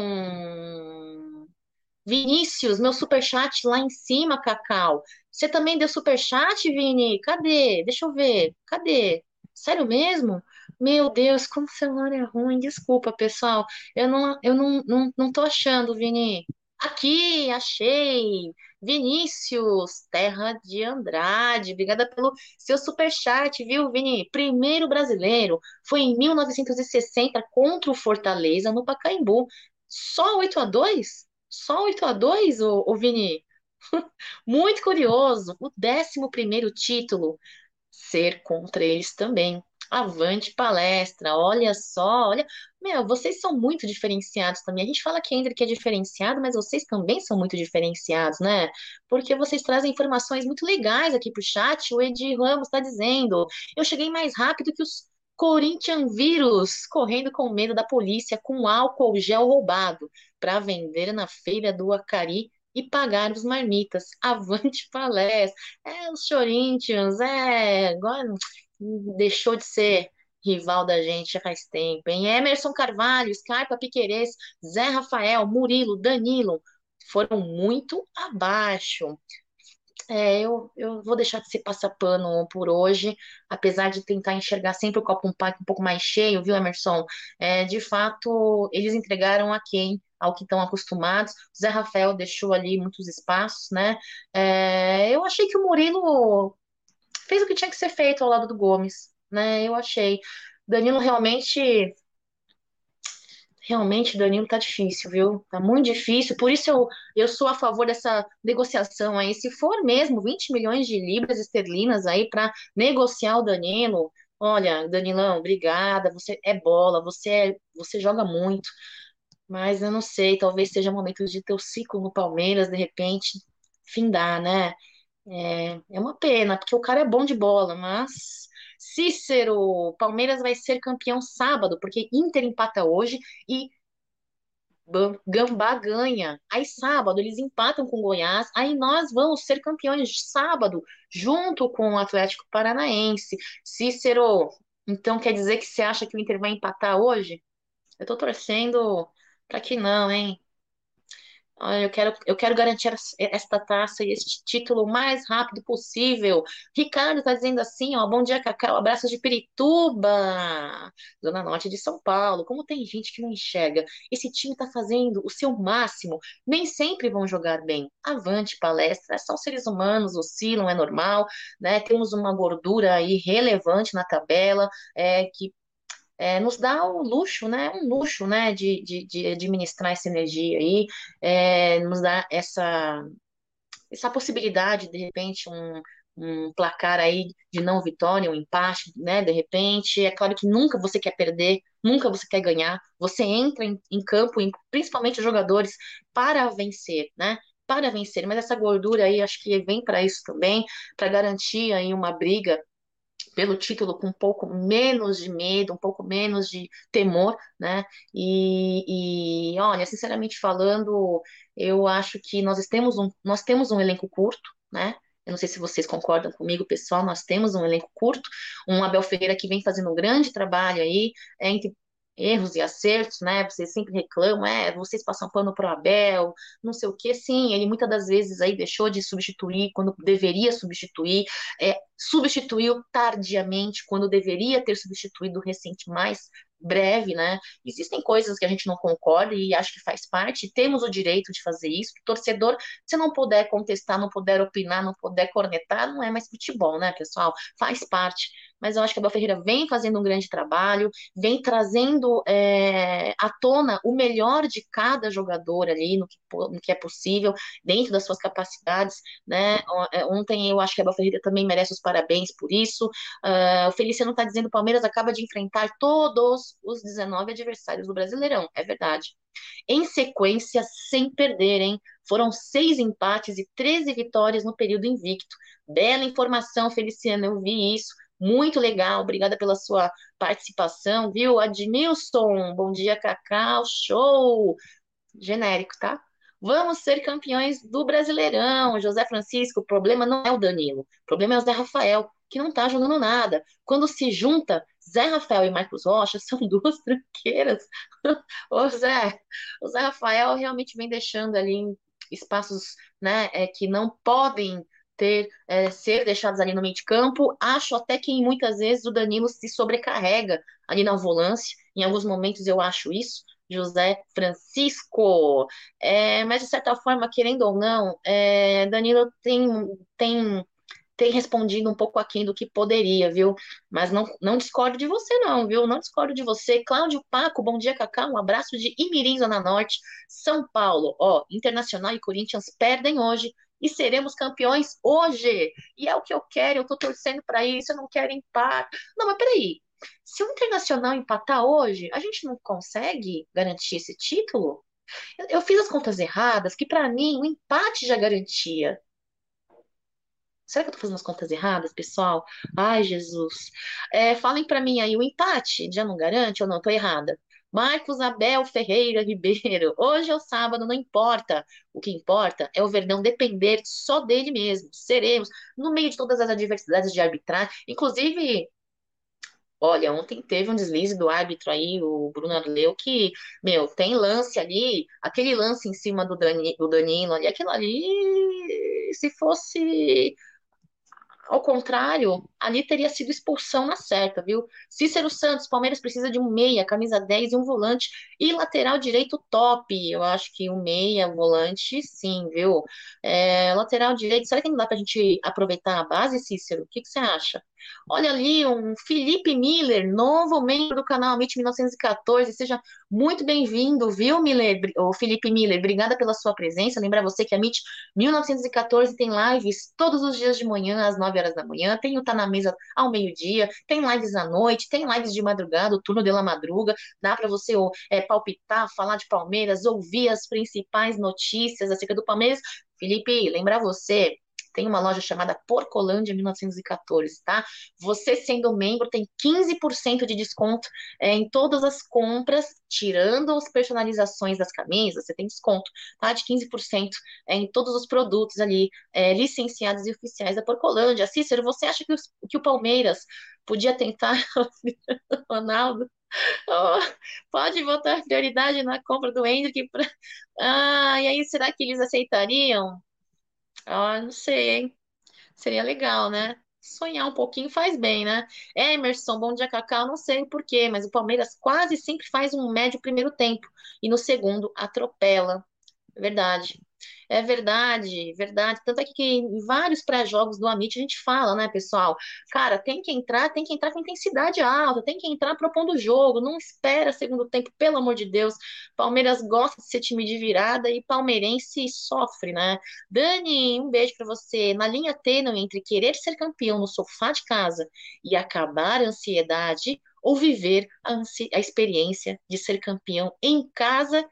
Vinícius, meu superchat lá em cima, Cacau. Você também deu superchat, Vini? Cadê? Deixa eu ver. Cadê? Sério mesmo? Meu Deus, como o celular é ruim. Desculpa, pessoal. Eu não, eu não, não, não tô achando, Vini. Aqui, achei. Vinícius, terra de Andrade. Obrigada pelo seu superchat, viu, Vini? Primeiro brasileiro. Foi em 1960 contra o Fortaleza, no Pacaembu. Só 8 a 2 Só 8 a 2 ô, ô Vini? Muito curioso. O 11 primeiro título ser contra eles também. Avante palestra, olha só, olha, meu, vocês são muito diferenciados também. A gente fala que Hendrick é diferenciado, mas vocês também são muito diferenciados, né? Porque vocês trazem informações muito legais aqui pro chat. O Edi Ramos está dizendo: eu cheguei mais rápido que os Corinthians vírus, correndo com medo da polícia com álcool gel roubado para vender na feira do Acari e pagar os marmitas. Avante palestra. É, os Corinthians, é, agora deixou de ser rival da gente já faz tempo, hein? Emerson Carvalho, Scarpa Piquerez, Zé Rafael, Murilo, Danilo foram muito abaixo. É, eu, eu vou deixar de ser passapano por hoje, apesar de tentar enxergar sempre o copo um, um pouco mais cheio, viu, Emerson? É, de fato, eles entregaram a quem? Ao que estão acostumados. O Zé Rafael deixou ali muitos espaços, né? É, eu achei que o Murilo fez o que tinha que ser feito ao lado do Gomes, né? Eu achei. Danilo realmente. Realmente, Danilo tá difícil, viu? Tá muito difícil. Por isso eu, eu sou a favor dessa negociação aí. Se for mesmo 20 milhões de libras esterlinas aí para negociar o Danilo, olha, Danilão, obrigada. Você é bola, você é, você joga muito. Mas eu não sei, talvez seja o momento de ter o ciclo no Palmeiras, de repente, findar, né? É, é uma pena, porque o cara é bom de bola, mas Cícero, Palmeiras vai ser campeão sábado, porque Inter empata hoje e Gambá ganha. Aí sábado eles empatam com Goiás, aí nós vamos ser campeões sábado, junto com o Atlético Paranaense. Cícero, então quer dizer que você acha que o Inter vai empatar hoje? Eu tô torcendo para que não, hein? Olha, eu quero, eu quero garantir esta taça e este título o mais rápido possível. Ricardo está dizendo assim, ó, bom dia, Cacau, abraços de Pirituba, Zona Norte de São Paulo. Como tem gente que não enxerga, esse time está fazendo o seu máximo, nem sempre vão jogar bem. Avante, palestra, são seres humanos, oscilam, é normal, né? Temos uma gordura aí relevante na tabela, é, que é, nos dá o luxo, né? Um luxo, né? De, de, de administrar essa energia aí, é, nos dá essa, essa possibilidade, de repente, um, um placar aí de não vitória, um empate, né? De repente, é claro que nunca você quer perder, nunca você quer ganhar. Você entra em, em campo, em, principalmente os jogadores, para vencer, né? Para vencer. Mas essa gordura aí, acho que vem para isso também, para garantir aí uma briga pelo título com um pouco menos de medo, um pouco menos de temor, né? E, e olha, sinceramente falando, eu acho que nós temos um, nós temos um elenco curto, né? Eu não sei se vocês concordam comigo, pessoal. Nós temos um elenco curto, um Abel Ferreira que vem fazendo um grande trabalho aí, entre erros e acertos, né? Vocês sempre reclamam, é, vocês passam pano pro Abel, não sei o quê. Sim, ele muitas das vezes aí deixou de substituir quando deveria substituir, é, substituiu tardiamente quando deveria ter substituído recente mais breve, né? Existem coisas que a gente não concorda e acho que faz parte, temos o direito de fazer isso. Torcedor, se não puder contestar, não puder opinar, não puder cornetar, não é mais futebol, né, pessoal? Faz parte mas eu acho que a Abel Ferreira vem fazendo um grande trabalho, vem trazendo é, à tona o melhor de cada jogador ali, no que, no que, é possível, dentro das suas capacidades, né? É, ontem eu acho que a Abel Ferreira também merece os parabéns por isso. Uh, o Feliciano está dizendo que o Palmeiras acaba de enfrentar todos os 19 adversários do Brasileirão, é verdade. Em sequência, sem perderem, foram seis empates e 13 vitórias no período invicto. Bela informação, Feliciano, eu vi isso. Muito legal, obrigada pela sua participação, viu? Adnilson, bom dia, Cacau, show! Genérico, tá? Vamos ser campeões do Brasileirão. José Francisco, o problema não é o Danilo, o problema é o Zé Rafael, que não tá jogando nada. Quando se junta Zé Rafael e Marcos Rocha, são duas tranqueiras. Ô Zé, o Zé Rafael realmente vem deixando ali espaços né, é, que não podem ter é, ser deixados ali no meio de campo. Acho até que muitas vezes o Danilo se sobrecarrega ali na volância. Em alguns momentos eu acho isso. José Francisco. É, mas de certa forma, querendo ou não, é, Danilo tem, tem, tem respondido um pouco aquém do que poderia, viu? Mas não, não discordo de você, não, viu? Não discordo de você. Cláudio Paco, bom dia, Cacá. Um abraço de Imirim, Zona Norte, São Paulo. Ó, Internacional e Corinthians perdem hoje e seremos campeões hoje. E é o que eu quero, eu tô torcendo para isso, eu não quero empate. Não, mas peraí. Se o Internacional empatar hoje, a gente não consegue garantir esse título? Eu, eu fiz as contas erradas, que para mim o empate já garantia. Será que eu tô fazendo as contas erradas, pessoal? Ai, Jesus. É, falem para mim aí, o empate já não garante ou não? Tô errada. Marcos Abel Ferreira Ribeiro. Hoje é o sábado, não importa. O que importa é o Verdão depender só dele mesmo. Seremos, no meio de todas as adversidades de arbitragem, inclusive. Olha, ontem teve um deslize do árbitro aí, o Bruno Arleu, que, meu, tem lance ali, aquele lance em cima do, do Danilo ali, aquilo ali, se fosse ao contrário, ali teria sido expulsão na certa, viu? Cícero Santos, Palmeiras precisa de um meia, camisa 10 e um volante. E lateral direito top. Eu acho que um meia, volante, sim, viu? É, lateral direito, será que não dá pra gente aproveitar a base, Cícero? O que, que você acha? Olha ali, um Felipe Miller, novo membro do canal MIT 1914. Seja muito bem-vindo, viu, Miller? O Felipe Miller, obrigada pela sua presença. Lembrar você que a MIT 1914 tem lives todos os dias de manhã, às 9 horas da manhã. Tem o Tá na Mesa ao meio-dia, tem lives à noite, tem lives de madrugada, o turno de la madruga. Dá para você é, palpitar, falar de Palmeiras, ouvir as principais notícias acerca do Palmeiras. Felipe, lembrar você tem uma loja chamada Porcolândia 1914, tá? Você sendo membro tem 15% de desconto é, em todas as compras, tirando as personalizações das camisas, você tem desconto, tá? De 15% é, em todos os produtos ali é, licenciados e oficiais da Porcolândia. Cícero, você acha que, os, que o Palmeiras podia tentar Ronaldo? Oh, pode botar prioridade na compra do Hendrick. Pra... Ah, e aí será que eles aceitariam? Ah, não sei, hein? Seria legal, né? Sonhar um pouquinho faz bem, né? Emerson, bom dia, Cacau. Não sei o porquê, mas o Palmeiras quase sempre faz um médio primeiro tempo e no segundo atropela. Verdade. É verdade, verdade. Tanto é que em vários pré-jogos do Amit a gente fala, né, pessoal? Cara, tem que entrar, tem que entrar com intensidade alta, tem que entrar propondo o jogo, não espera segundo tempo, pelo amor de Deus. Palmeiras gosta de ser time de virada e palmeirense sofre, né? Dani, um beijo para você. Na linha tênue entre querer ser campeão no sofá de casa e acabar a ansiedade ou viver a, a experiência de ser campeão em casa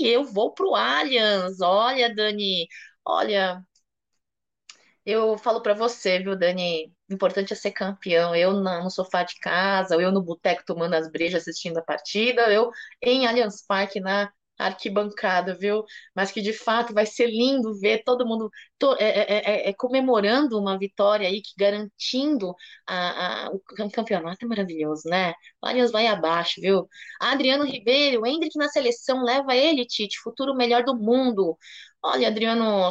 e eu vou pro Allianz. Olha, Dani, olha, Eu falo pra você, viu, Dani? O importante é ser campeão. Eu no sofá de casa, eu no boteco tomando as brejas assistindo a partida, eu em Allianz Parque na arquibancada, viu? Mas que de fato vai ser lindo ver todo mundo to- é, é- é- é comemorando uma vitória aí, que garantindo a, a- o cam- campeonato. É maravilhoso, né? Allianz vai abaixo, viu? Adriano Ribeiro, Endrick na seleção, leva ele, Tite, futuro melhor do mundo. Olha, Adriano.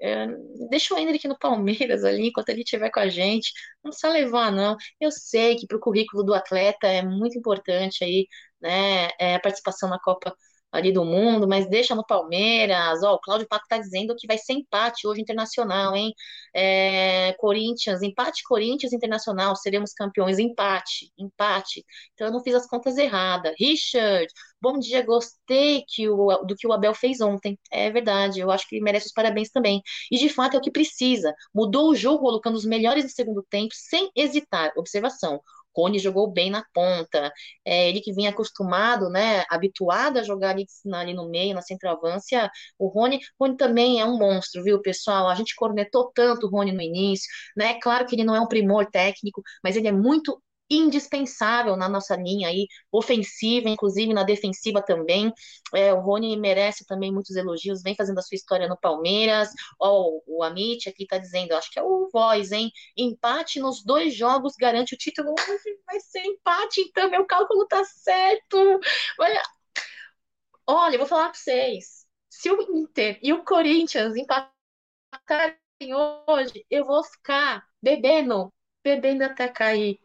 É, deixa o Endrick no Palmeiras ali, enquanto ele estiver com a gente. Não precisa levar, não. Eu sei que para o currículo do atleta é muito importante aí, né, é, a participação na Copa ali do Mundo, mas deixa no Palmeiras. Ó, o Cláudio Pato tá dizendo que vai ser empate hoje internacional, hein? É, Corinthians, empate Corinthians Internacional, seremos campeões. Empate, empate. Então eu não fiz as contas erradas. Richard, bom dia, gostei que o, do que o Abel fez ontem. É verdade, eu acho que ele merece os parabéns também. E de fato é o que precisa. Mudou o jogo, colocando os melhores no segundo tempo, sem hesitar. Observação. Rony jogou bem na ponta. É, ele que vinha acostumado, né, habituado a jogar ali, ali no meio, na centroavância. O Rony, Rony também é um monstro, viu, pessoal? A gente cornetou tanto o Rony no início, né? Claro que ele não é um primor técnico, mas ele é muito indispensável na nossa linha aí ofensiva, inclusive na defensiva também. É, o Rony merece também muitos elogios, vem fazendo a sua história no Palmeiras. Ó, o Amit aqui tá dizendo, acho que é o Voz, hein? Empate nos dois jogos garante o título. Vai ser empate, então meu cálculo tá certo. Olha, olha, eu vou falar pra vocês. Se o Inter e o Corinthians empatarem hoje, eu vou ficar bebendo, bebendo até cair.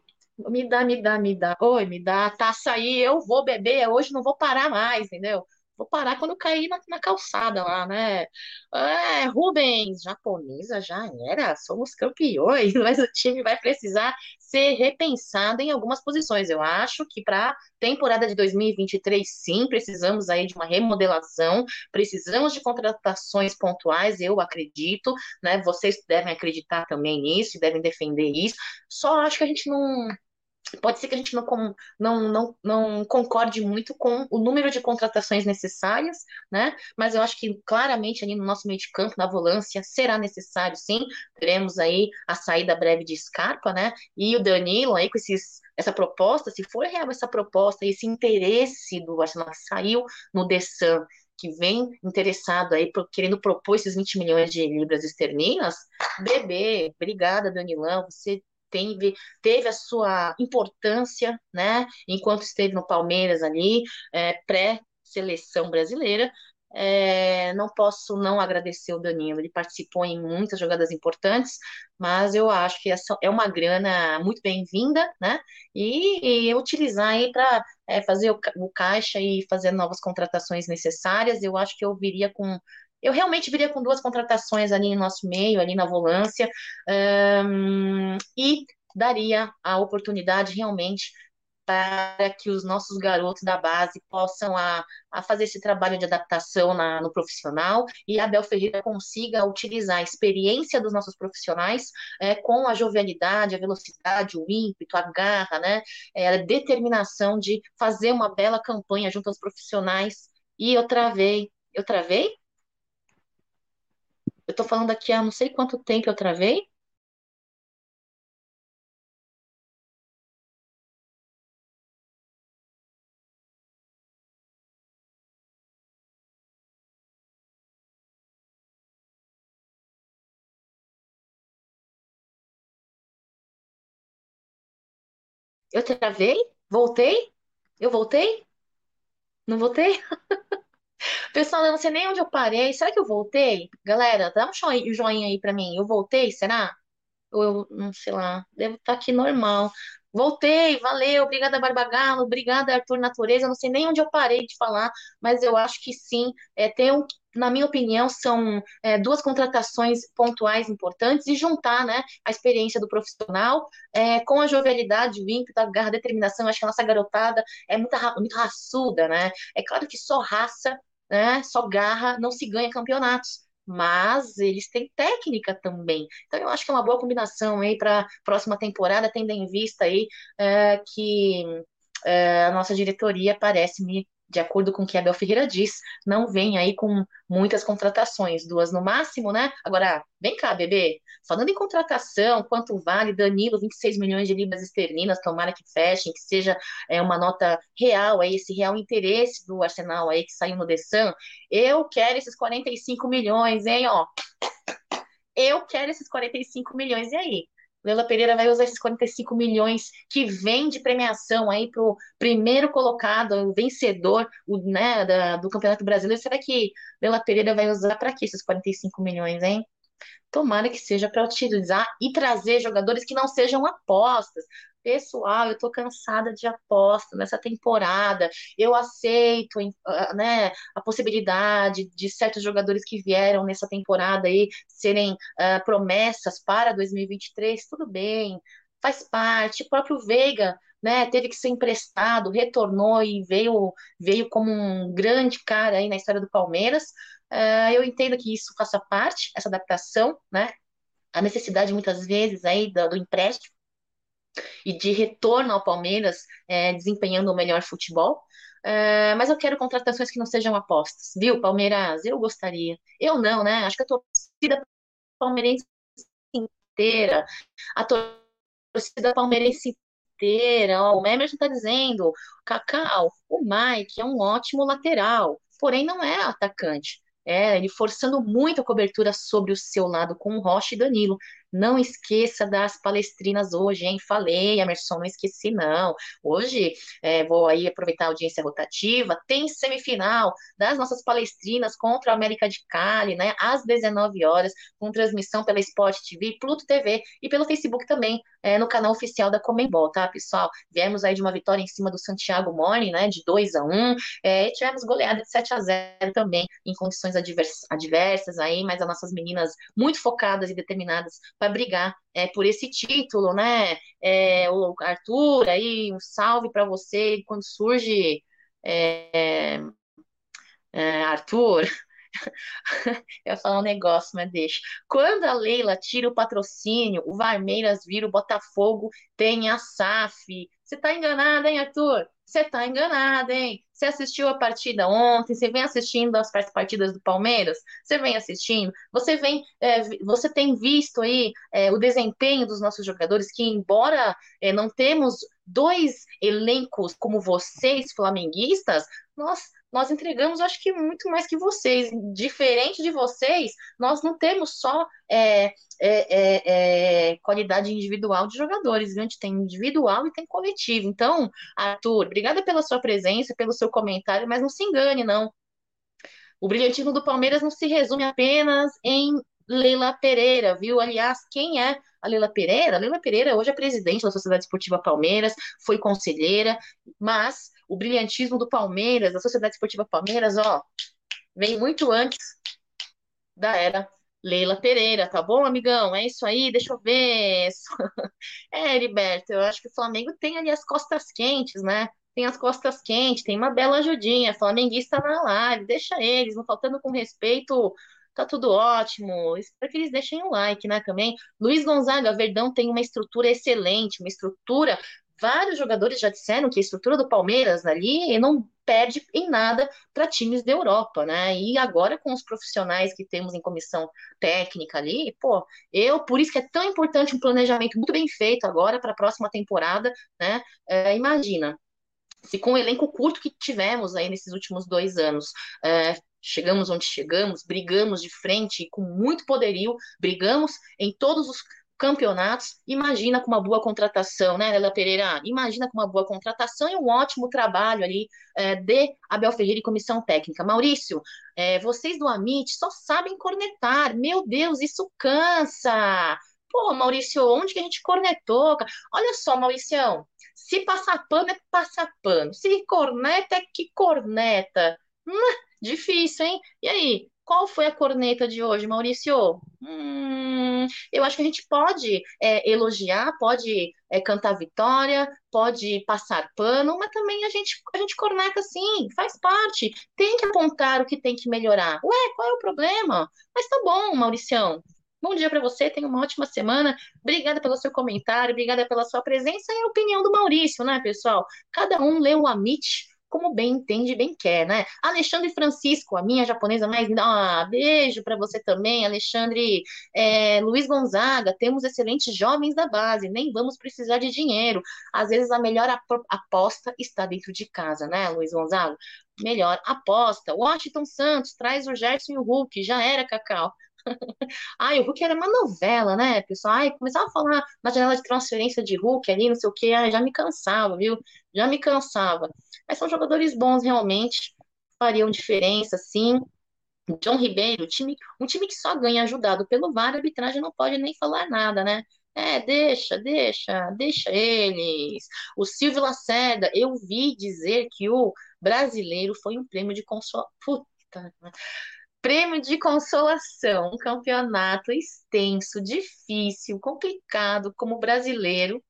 Me dá, me dá, me dá. Oi, me dá a taça aí, eu vou beber, hoje não vou parar mais, entendeu? Vou parar quando cair na, na calçada lá, né? É, Rubens, japonesa já era, somos campeões, mas o time vai precisar ser repensado em algumas posições. Eu acho que para temporada de 2023, sim, precisamos aí de uma remodelação, precisamos de contratações pontuais, eu acredito, né? Vocês devem acreditar também nisso, devem defender isso. Só acho que a gente não Pode ser que a gente não, não, não, não concorde muito com o número de contratações necessárias, né? Mas eu acho que claramente ali no nosso meio de campo, na volância, será necessário, sim. Teremos aí a saída breve de Scarpa, né? E o Danilo aí com esses, essa proposta, se for real essa proposta, esse interesse do Arsenal que saiu no Dessan, que vem interessado aí, querendo propor esses 20 milhões de libras esterlinas, bebê, obrigada, Danilão, você teve, teve a sua importância, né, enquanto esteve no Palmeiras ali, é, pré-seleção brasileira. É, não posso não agradecer o Danilo, ele participou em muitas jogadas importantes, mas eu acho que essa é uma grana muito bem-vinda, né? E, e utilizar aí para fazer o, o caixa e fazer novas contratações necessárias. Eu acho que eu viria com eu realmente viria com duas contratações ali no nosso meio, ali na volância, Ahn, e daria a oportunidade realmente para que os nossos garotos da base possam a, a fazer esse trabalho de adaptação na- no profissional e a Abel Ferreira consiga utilizar a experiência dos nossos profissionais é, com a jovialidade, a velocidade, o ímpeto, a garra, né, é, a determinação de fazer uma bela campanha junto aos profissionais. E eu travei, eu travei? Eu tô falando aqui há não sei quanto tempo eu travei. Eu travei? Voltei? Eu voltei? Não voltei? Pessoal, eu não sei nem onde eu parei. Será que eu voltei? Galera, dá um joinha aí pra mim. Eu voltei, será? Ou eu, não sei lá, devo estar aqui normal. Voltei, valeu, obrigada Barbagalo, obrigada Arthur Natureza. Eu não sei nem onde eu parei de falar, mas eu acho que sim. É, tem um, na minha opinião, são é, duas contratações pontuais importantes e juntar, né, a experiência do profissional é, com a jovialidade, o ímpeto, a garra, a determinação. Acho que a nossa garotada é muito, muito raçuda, né? É claro que só raça, né, só garra não se ganha campeonatos mas eles têm técnica também. Então, eu acho que é uma boa combinação aí para próxima temporada, tendo em vista aí é, que é, a nossa diretoria parece me de acordo com o que Abel Ferreira diz, não vem aí com muitas contratações, duas no máximo, né? Agora, vem cá, bebê. Falando em contratação, quanto vale Danilo, 26 milhões de libras esterlinas, tomara que fechem, que seja é, uma nota real, aí, esse real interesse do Arsenal aí que saiu no The Sun. Eu quero esses 45 milhões, hein, ó. Eu quero esses 45 milhões, e aí? Leila Pereira vai usar esses 45 milhões que vem de premiação aí para o primeiro colocado, o vencedor o, né, da, do Campeonato Brasileiro. Será que Leila Pereira vai usar para que esses 45 milhões, hein? Tomara que seja para utilizar e trazer jogadores que não sejam apostas. Pessoal, eu tô cansada de aposta nessa temporada. Eu aceito, ah, né, a possibilidade de certos jogadores que vieram nessa temporada aí serem uh, promessas para 2023. Tudo bem, faz parte. O próprio Veiga, né, teve que ser emprestado, retornou e veio, veio como um grande cara aí na história do Palmeiras. Uh, eu entendo que isso faça parte, essa adaptação, né? A necessidade muitas vezes aí do, do empréstimo e de retorno ao Palmeiras, é, desempenhando o melhor futebol. É, mas eu quero contratações que não sejam apostas, viu, Palmeiras? Eu gostaria. Eu não, né? Acho que a torcida palmeirense inteira, a torcida palmeirense inteira, ó, o Emerson está dizendo, Cacau, o Mike é um ótimo lateral, porém não é atacante. É, ele forçando muito a cobertura sobre o seu lado com o Rocha e Danilo. Não esqueça das palestrinas hoje, hein? Falei, Emerson, não esqueci, não. Hoje, é, vou aí aproveitar a audiência rotativa, tem semifinal das nossas palestrinas contra a América de Cali, né? Às 19 horas, com transmissão pela Sport TV, Pluto TV e pelo Facebook também, é, no canal oficial da Comembol, tá, pessoal? Viemos aí de uma vitória em cima do Santiago Morning, né? De 2 a 1 é, e tivemos goleada de 7 a 0 também, em condições adversas aí, mas as nossas meninas muito focadas e determinadas para brigar é, por esse título, né? É, o Arthur, aí um salve para você quando surge é, é Arthur. Eu ia falar um negócio, mas deixa. Quando a Leila tira o patrocínio, o Varmeiras vira o Botafogo, tem a SAF. Você tá enganado, hein, Arthur? Você tá enganado, hein? Você assistiu a partida ontem? Você vem assistindo as partidas do Palmeiras? Você vem assistindo? Você vem, é, você tem visto aí é, o desempenho dos nossos jogadores que, embora é, não temos dois elencos como vocês, flamenguistas, nós nós entregamos, acho que muito mais que vocês. Diferente de vocês, nós não temos só é, é, é, é, qualidade individual de jogadores, a gente tem individual e tem coletivo. Então, Arthur, obrigada pela sua presença, pelo seu comentário, mas não se engane, não. O brilhantismo do Palmeiras não se resume apenas em Leila Pereira, viu? Aliás, quem é a Leila Pereira? A Leila Pereira hoje é presidente da Sociedade Esportiva Palmeiras, foi conselheira, mas o brilhantismo do Palmeiras, da Sociedade Esportiva Palmeiras, ó, vem muito antes da era Leila Pereira, tá bom, amigão? É isso aí, deixa eu ver. É, Heriberto, eu acho que o Flamengo tem ali as costas quentes, né? Tem as costas quentes, tem uma bela ajudinha, flamenguista na live, deixa eles, não faltando com respeito, tá tudo ótimo. Espero que eles deixem o like, né, também. Luiz Gonzaga, Verdão tem uma estrutura excelente, uma estrutura vários jogadores já disseram que a estrutura do Palmeiras ali não perde em nada para times da Europa, né? E agora com os profissionais que temos em comissão técnica ali, pô, eu por isso que é tão importante um planejamento muito bem feito agora para a próxima temporada, né? É, imagina se com o elenco curto que tivemos aí nesses últimos dois anos, é, chegamos onde chegamos, brigamos de frente com muito poderio, brigamos em todos os campeonatos. Imagina com uma boa contratação, né, Lela Pereira? Imagina com uma boa contratação e um ótimo trabalho ali é, de Abel Ferreira e comissão técnica. Maurício, é, vocês do Amit só sabem cornetar. Meu Deus, isso cansa. Pô, Maurício, onde que a gente cornetou? Olha só, Mauricião, se passar pano é passar pano. Se corneta é que corneta. Hum, difícil, hein? E aí, qual foi a corneta de hoje, Maurício? Hum, eu acho que a gente pode é, elogiar, pode é, cantar vitória, pode passar pano, mas também a gente, a gente corneta sim, faz parte. Tem que apontar o que tem que melhorar. Ué, qual é o problema? Mas tá bom, Mauricião. Bom dia para você, tenha uma ótima semana. Obrigada pelo seu comentário, obrigada pela sua presença e a opinião do Maurício, né, pessoal? Cada um lê o Amit como bem entende e bem quer, né? Alexandre Francisco, a minha japonesa mais linda, ah, beijo para você também, Alexandre é, Luiz Gonzaga, temos excelentes jovens da base, nem vamos precisar de dinheiro. Às vezes a melhor aposta está dentro de casa, né, Luiz Gonzaga? Melhor aposta. Washington Santos traz o Gerson e o Hulk, já era, Cacau. Ai, o Hulk era uma novela, né, pessoal? Ai, começava a falar na janela de transferência de Hulk ali, não sei o quê, ai, já me cansava, viu? Já me cansava. Mas são jogadores bons, realmente, fariam diferença, sim. John Ribeiro, time, um time que só ganha ajudado pelo VAR, a arbitragem não pode nem falar nada, né? É, deixa, deixa, deixa eles. O Silvio Lacerda, eu vi dizer que o brasileiro foi um prêmio de consolação. Puta. Prêmio de consolação, um campeonato extenso, difícil, complicado, como brasileiro.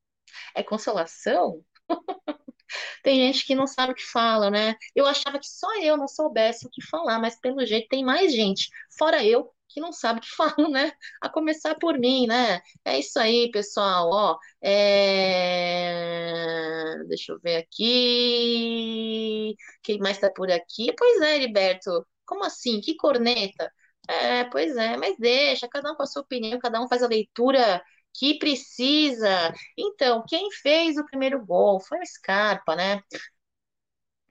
É consolação? Tem gente que não sabe o que fala, né? Eu achava que só eu não soubesse o que falar, mas pelo jeito tem mais gente, fora eu, que não sabe o que fala, né? A começar por mim, né? É isso aí, pessoal. Ó, é... deixa eu ver aqui. Quem mais tá por aqui? Pois é, Heriberto. Como assim? Que corneta? É, pois é, mas deixa, cada um com a sua opinião, cada um faz a leitura que precisa. Então, quem fez o primeiro gol foi o Scarpa, né?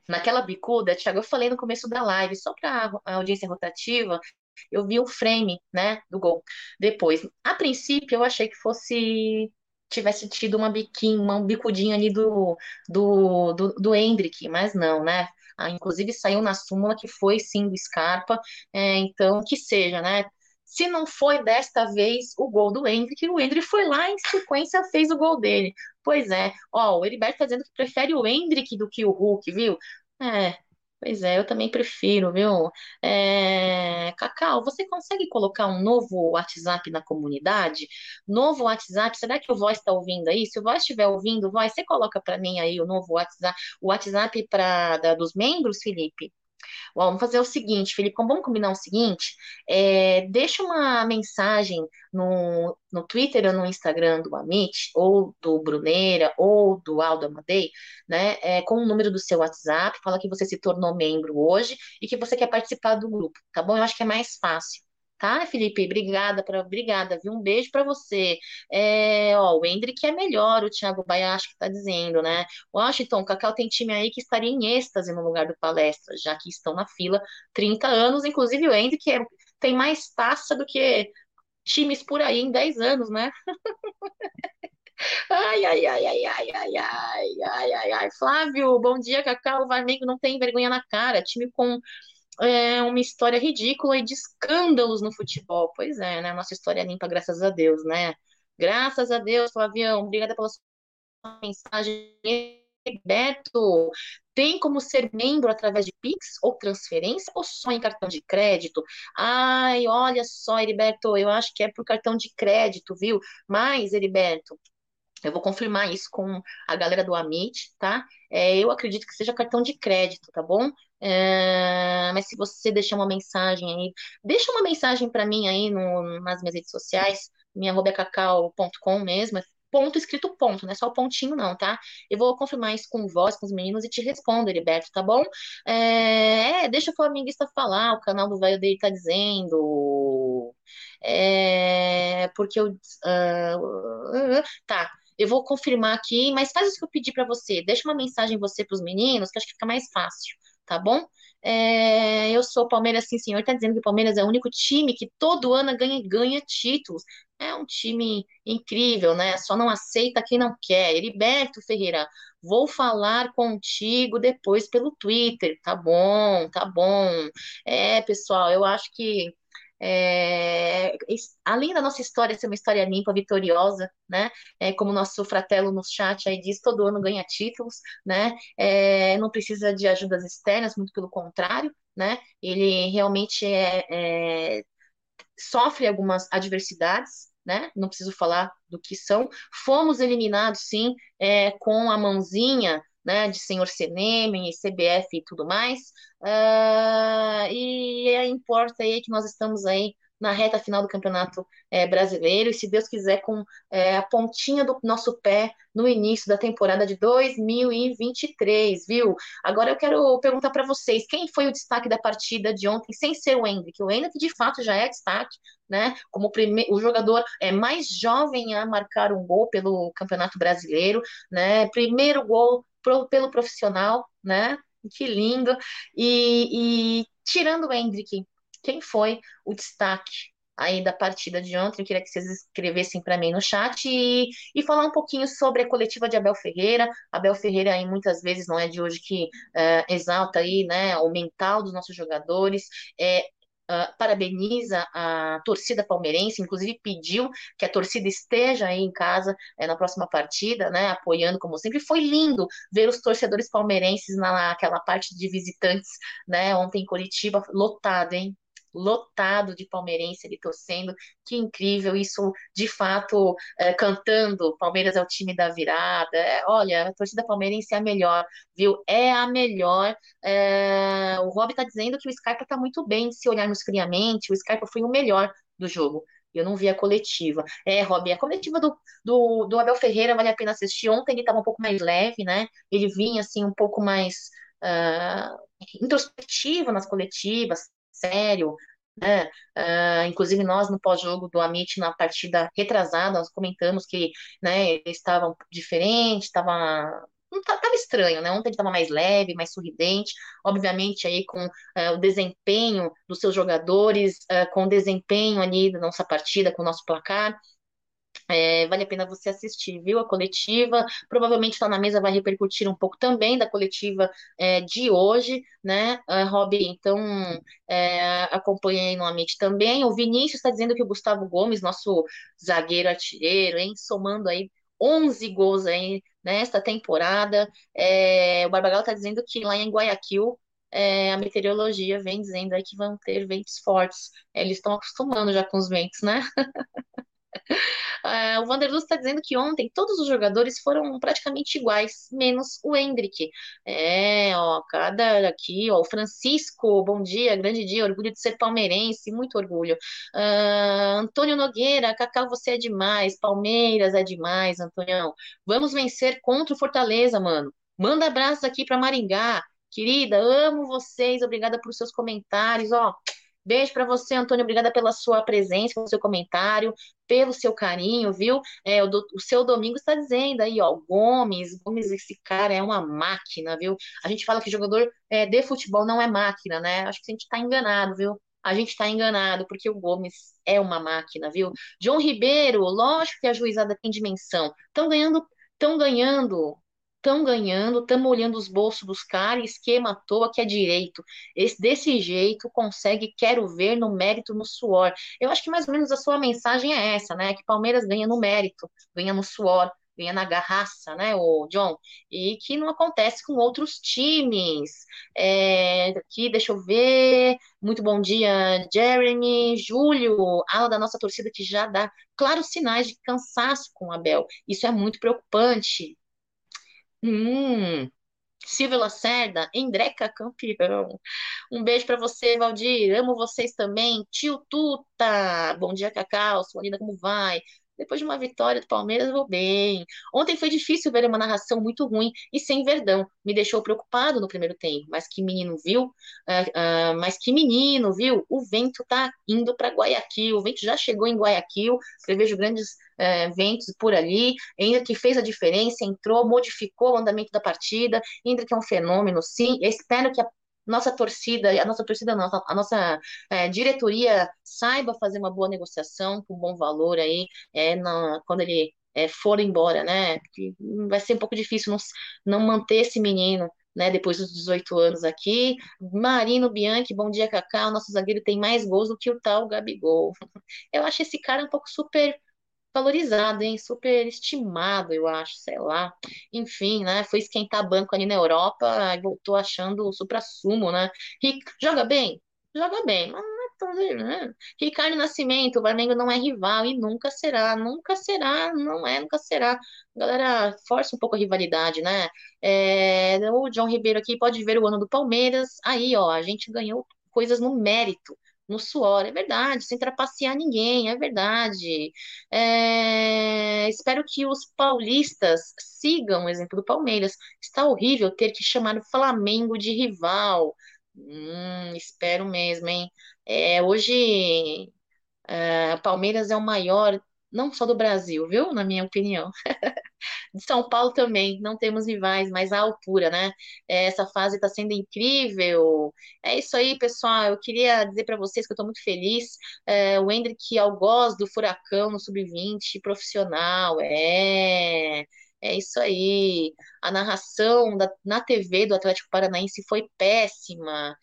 Naquela bicuda, Thiago, eu falei no começo da live, só para a audiência rotativa, eu vi o frame, né, do gol. Depois, a princípio, eu achei que fosse tivesse tido uma biquinha, uma bicudinha ali do do, do, do Hendrick, mas não, né? Ah, inclusive saiu na súmula que foi sim do Scarpa, é, então que seja, né? Se não foi desta vez o gol do Hendrick, o Hendrick foi lá em sequência fez o gol dele. Pois é, ó, o Heriberto tá dizendo que prefere o Hendrick do que o Hulk, viu? É, pois é, eu também prefiro, viu? É... Cacau, você consegue colocar um novo WhatsApp na comunidade? Novo WhatsApp, será que o Voz está ouvindo aí? Se o Voz estiver ouvindo, Voz, você coloca para mim aí o novo WhatsApp, o WhatsApp pra, da, dos membros, Felipe? Vamos fazer o seguinte, Felipe, vamos combinar o seguinte: é, deixa uma mensagem no, no Twitter ou no Instagram do Amit, ou do Bruneira, ou do Aldo Amadei, né, é, com o número do seu WhatsApp, fala que você se tornou membro hoje e que você quer participar do grupo, tá bom? Eu acho que é mais fácil. Tá, Felipe? Obrigada, pra, obrigada, viu? Um beijo para você. É, ó, o Hendrick é melhor, o Thiago Baiacho que tá dizendo, né? Washington, Cacau tem time aí que estaria em êxtase no lugar do palestra, já que estão na fila 30 anos, inclusive o Hendrick é, tem mais taça do que times por aí em 10 anos, né? Ai, ai, ai, ai, ai, ai, ai, ai, ai, ai. Flávio, bom dia, Cacau. O Flamengo não tem vergonha na cara. Time com é uma história ridícula e de escândalos no futebol. Pois é, né? Nossa história é limpa, graças a Deus, né? Graças a Deus, Flavião. Obrigada pela sua mensagem. Beto, tem como ser membro através de Pix ou transferência ou só em cartão de crédito? Ai, olha só, Heriberto, eu acho que é por cartão de crédito, viu? Mas, Heriberto, eu vou confirmar isso com a galera do Amit, tá? É, eu acredito que seja cartão de crédito, tá bom? É, mas se você deixar uma mensagem aí, deixa uma mensagem para mim aí no, nas minhas redes sociais, minha cacau.com mesmo, é ponto escrito ponto, não é só o pontinho não, tá? Eu vou confirmar isso com voz, com os meninos e te respondo, Heriberto, tá bom? É, é, deixa o flamenguista falar, o canal do velho dele tá dizendo... É, porque eu... Uh, tá, eu vou confirmar aqui, mas faz o que eu pedi para você. Deixa uma mensagem você para os meninos, que acho que fica mais fácil, tá bom? É, eu sou Palmeiras, sim, senhor. Tá dizendo que o Palmeiras é o único time que todo ano ganha, ganha títulos. É um time incrível, né? Só não aceita quem não quer. Heriberto Ferreira, vou falar contigo depois pelo Twitter. Tá bom, tá bom. É, pessoal, eu acho que é, além da nossa história ser uma história limpa, vitoriosa, né? É, como nosso fratelo no chat aí diz, todo ano ganha títulos, né? É, não precisa de ajudas externas, muito pelo contrário, né? Ele realmente é, é sofre algumas adversidades, né? Não preciso falar do que são. Fomos eliminados, sim, é, com a mãozinha né, de senhor CNM, CBF e tudo mais, uh, e importa aí que nós estamos aí na reta final do Campeonato é, Brasileiro e, se Deus quiser, com é, a pontinha do nosso pé no início da temporada de 2023, viu? Agora eu quero perguntar para vocês, quem foi o destaque da partida de ontem, sem ser o Hendrick? O Hendrick, de fato, já é destaque, né? Como o, prime... o jogador é mais jovem a marcar um gol pelo Campeonato Brasileiro, né? Primeiro gol pro... pelo profissional, né? Que lindo. E, e tirando o Hendrick, quem foi o destaque aí da partida de ontem. Eu queria que vocês escrevessem para mim no chat e, e falar um pouquinho sobre a coletiva de Abel Ferreira. Abel Ferreira aí muitas vezes não é de hoje que é, exalta aí, né, o mental dos nossos jogadores. É, Uh, parabeniza a torcida palmeirense, inclusive pediu que a torcida esteja aí em casa é, na próxima partida, né, apoiando como sempre. Foi lindo ver os torcedores palmeirenses naquela parte de visitantes, né, ontem em Curitiba, lotado, hein? Lotado de palmeirense ali torcendo, que incrível, isso de fato é, cantando, Palmeiras é o time da virada, é, olha, a torcida palmeirense é a melhor, viu, é a melhor, é, o Rob tá dizendo que o Scarpa tá muito bem, se olharmos friamente, o Scarpa foi o melhor do jogo, eu não vi a coletiva. É, Rob, a coletiva do, do, do Abel Ferreira vale a pena assistir. Ontem ele estava um pouco mais leve, né? Ele vinha assim um pouco mais uh, introspectivo nas coletivas, sério, né? Uh, inclusive nós no pós-jogo do Amit na partida retrasada nós comentamos que né, ele estava diferente, estava estava estranho, né? Ontem ele estava mais leve, mais sorridente, obviamente aí com uh, o desempenho dos seus jogadores, uh, com o desempenho ali da nossa partida, com o nosso placar. É, vale a pena você assistir, viu? A coletiva, provavelmente está na mesa, vai repercutir um pouco também da coletiva é, de hoje, né, uh, Rob? Então, é, acompanhei no Amit também. O Vinícius está dizendo que o Gustavo Gomes, nosso zagueiro artilheiro, hein, somando aí 11 gols aí nesta temporada. É, o Barbagal está dizendo que lá em Guayaquil é, a meteorologia vem dizendo aí que vão ter ventos fortes. É, eles estão acostumando já com os ventos, né? Uh, o Vanderlust está dizendo que ontem todos os jogadores foram praticamente iguais, menos o Hendrick. É, ó, cada aqui, ó, o Francisco, bom dia, grande dia, orgulho de ser palmeirense, muito orgulho. Uh, Antônio Nogueira, Cacau, você é demais, Palmeiras é demais, Antonião. Vamos vencer contra o Fortaleza, mano. Manda abraços aqui para Maringá. Querida, amo vocês, obrigada por seus comentários, ó. Beijo para você, Antônio. Obrigada pela sua presença, pelo seu comentário, pelo seu carinho, viu? É, o, do, o seu domingo está dizendo aí, ó, Gomes, Gomes, esse cara é uma máquina, viu? A gente fala que jogador é, de futebol não é máquina, né? Acho que a gente está enganado, viu? A gente está enganado, porque o Gomes é uma máquina, viu? John Ribeiro, lógico que a juizada tem dimensão. Estão ganhando, estão ganhando estão ganhando, estamos olhando os bolsos dos caras, esquema à toa que é direito. Esse, desse jeito consegue, quero ver no mérito, no suor. Eu acho que mais ou menos a sua mensagem é essa, né? Que Palmeiras ganha no mérito, ganha no suor, ganha na garraça, né, o John? E que não acontece com outros times. É, aqui, deixa eu ver. Muito bom dia, Jeremy, Júlio, ala da nossa torcida que já dá claros sinais de cansaço com o Abel. Isso é muito preocupante. Hum, Silvio Lacerda, Endreca campeão. Um beijo para você, Valdir. Amo vocês também. Tio Tuta. Bom dia, Cacau. Sua linda, como vai? Depois de uma vitória do Palmeiras, vou bem. Ontem foi difícil ver uma narração muito ruim e sem verdão. Me deixou preocupado no primeiro tempo. Mas que menino, viu? Uh, uh, mas que menino, viu? O vento tá indo para Guayaquil. O vento já chegou em Guayaquil. Prevejo grandes uh, ventos por ali. Ainda que fez a diferença, entrou, modificou o andamento da partida. Ainda que é um fenômeno, sim. Eu espero que a nossa torcida, a nossa torcida não, a nossa é, diretoria saiba fazer uma boa negociação com bom valor aí, é, na, quando ele é, for embora, né? Vai ser um pouco difícil não, não manter esse menino. Né, depois dos 18 anos aqui. Marino Bianchi, bom dia, Cacá. O nosso zagueiro tem mais gols do que o tal Gabigol. Eu acho esse cara um pouco super valorizado, hein? Super estimado, eu acho, sei lá. Enfim, né? Foi esquentar banco ali na Europa e voltou achando o supra-sumo, né? Ric... Joga bem? Joga bem, mas é. Né? Ricardo Nascimento, o Flamengo não é rival e nunca será, nunca será, não é, nunca será. Galera, força um pouco a rivalidade, né? É... O John Ribeiro aqui pode ver o ano do Palmeiras. Aí, ó, a gente ganhou coisas no mérito no suor, é verdade, sem trapacear ninguém, é verdade. É, espero que os paulistas sigam o exemplo do Palmeiras. Está horrível ter que chamar o Flamengo de rival. Hum, espero mesmo, hein? É, hoje, é, Palmeiras é o maior, não só do Brasil, viu? Na minha opinião. De São Paulo também, não temos rivais, mas a altura, né? É, essa fase está sendo incrível. É isso aí, pessoal. Eu queria dizer para vocês que eu estou muito feliz. É, o Hendrick Algoz do Furacão no Sub-20, profissional. É. É isso aí. A narração da, na TV do Atlético Paranaense foi péssima.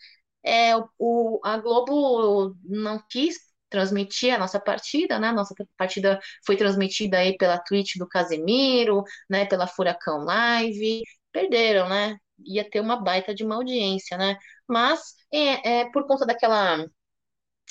É, o, a Globo não quis transmitir a nossa partida, né? Nossa partida foi transmitida aí pela Twitch do Casemiro, né? Pela Furacão Live. Perderam, né? Ia ter uma baita de uma audiência, né? Mas é, é por conta daquela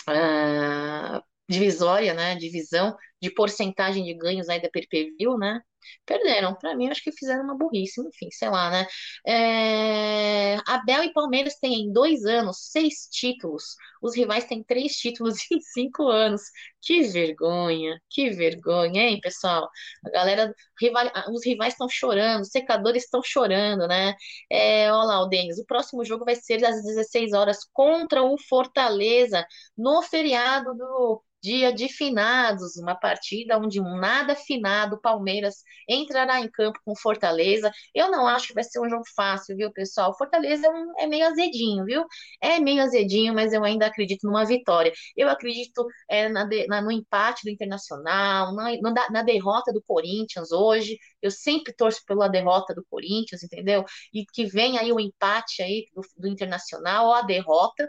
uh, divisória, né? Divisão de porcentagem de ganhos aí da PPV, né? Perderam. Para mim, acho que fizeram uma burrice, enfim, sei lá, né? É... Abel e Palmeiras têm em dois anos seis títulos. Os rivais têm três títulos em cinco anos. Que vergonha, que vergonha, hein, pessoal? A galera, rival... os rivais estão chorando, os secadores estão chorando, né? É, olha lá, o Denis, o próximo jogo vai ser às 16 horas contra o Fortaleza, no feriado do dia de finados, uma partida onde um nada finado Palmeiras entrará em campo com Fortaleza. Eu não acho que vai ser um jogo fácil, viu, pessoal? Fortaleza é, um, é meio azedinho, viu? É meio azedinho, mas eu ainda acredito numa vitória. Eu acredito é, na, de, na, no empate do Internacional, na, na derrota do Corinthians hoje. Eu sempre torço pela derrota do Corinthians, entendeu? E que venha aí o empate aí do, do Internacional ou a derrota.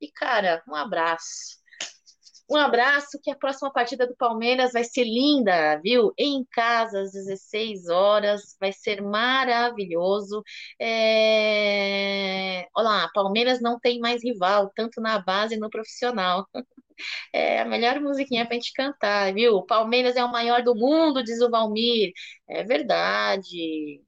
E, cara, um abraço. Um abraço, que a próxima partida do Palmeiras vai ser linda, viu? Em casa, às 16 horas, vai ser maravilhoso. É... Olha lá, Palmeiras não tem mais rival, tanto na base e no profissional. É a melhor musiquinha pra gente cantar, viu? Palmeiras é o maior do mundo, diz o Valmir. É verdade.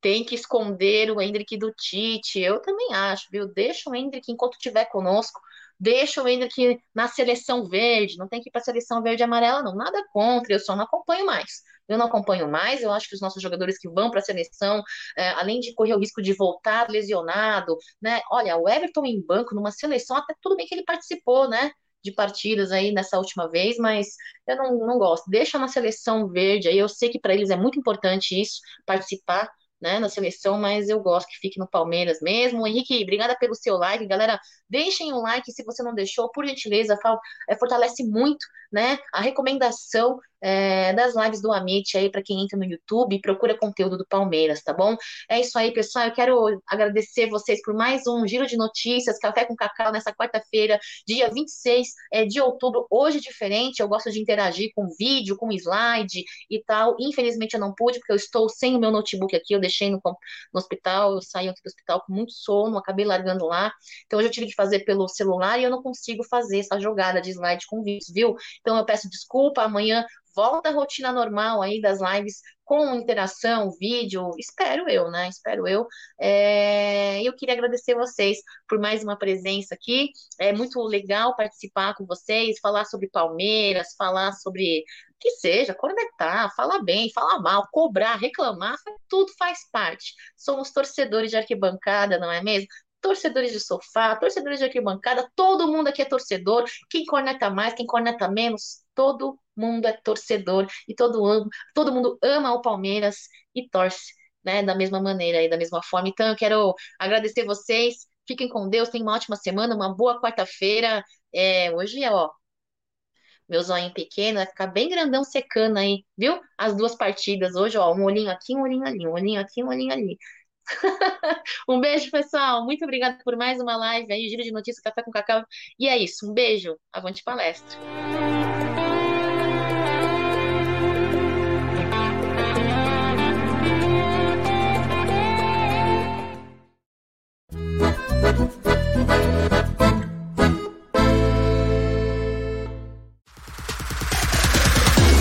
Tem que esconder o Hendrick do Tite. Eu também acho, viu? Deixa o Hendrick enquanto estiver conosco deixa o Hendrick na seleção verde, não tem que ir para a seleção verde e amarela, não. Nada contra, eu só não acompanho mais. Eu não acompanho mais, eu acho que os nossos jogadores que vão para a seleção, é, além de correr o risco de voltar lesionado, né? Olha, o Everton em banco numa seleção, até tudo bem que ele participou, né? De partidas aí nessa última vez, mas eu não, não gosto. Deixa na seleção verde aí, eu sei que para eles é muito importante isso, participar, né, na seleção, mas eu gosto que fique no Palmeiras mesmo. Henrique, obrigada pelo seu like, galera. Deixem o like se você não deixou, por gentileza, é, fortalece muito, né, a recomendação é, das lives do Amit aí para quem entra no YouTube procura conteúdo do Palmeiras, tá bom? É isso aí, pessoal. Eu quero agradecer vocês por mais um giro de notícias, Café com Cacau, nessa quarta-feira, dia 26 é, de outubro. Hoje diferente, eu gosto de interagir com vídeo, com slide e tal. Infelizmente eu não pude, porque eu estou sem o meu notebook aqui, eu deixei no, no hospital, eu saí aqui do hospital com muito sono, acabei largando lá. Então hoje eu tive que fazer pelo celular e eu não consigo fazer essa jogada de slide com vídeos, viu? Então eu peço desculpa, amanhã volta à rotina normal aí das lives com interação, vídeo, espero eu, né? Espero eu. É, eu queria agradecer vocês por mais uma presença aqui. É muito legal participar com vocês, falar sobre Palmeiras, falar sobre que seja, conectar, falar bem, falar mal, cobrar, reclamar, tudo faz parte. Somos torcedores de arquibancada, não é mesmo? Torcedores de sofá, torcedores de arquibancada, todo mundo aqui é torcedor. Quem corneta mais, quem corneta menos, todo mundo é torcedor e todo, todo mundo ama o Palmeiras e torce, né, da mesma maneira e da mesma forma. Então, eu quero agradecer vocês. Fiquem com Deus, tenham uma ótima semana, uma boa quarta-feira. É, hoje é, ó, meu zóio pequeno vai ficar bem grandão secando aí, viu? As duas partidas hoje, ó, um olhinho aqui, um olhinho ali, um olhinho aqui, um olhinho ali. um beijo, pessoal. Muito obrigada por mais uma live aí, Giro de Notícias Café com Cacau. E é isso. Um beijo. Avante palestra.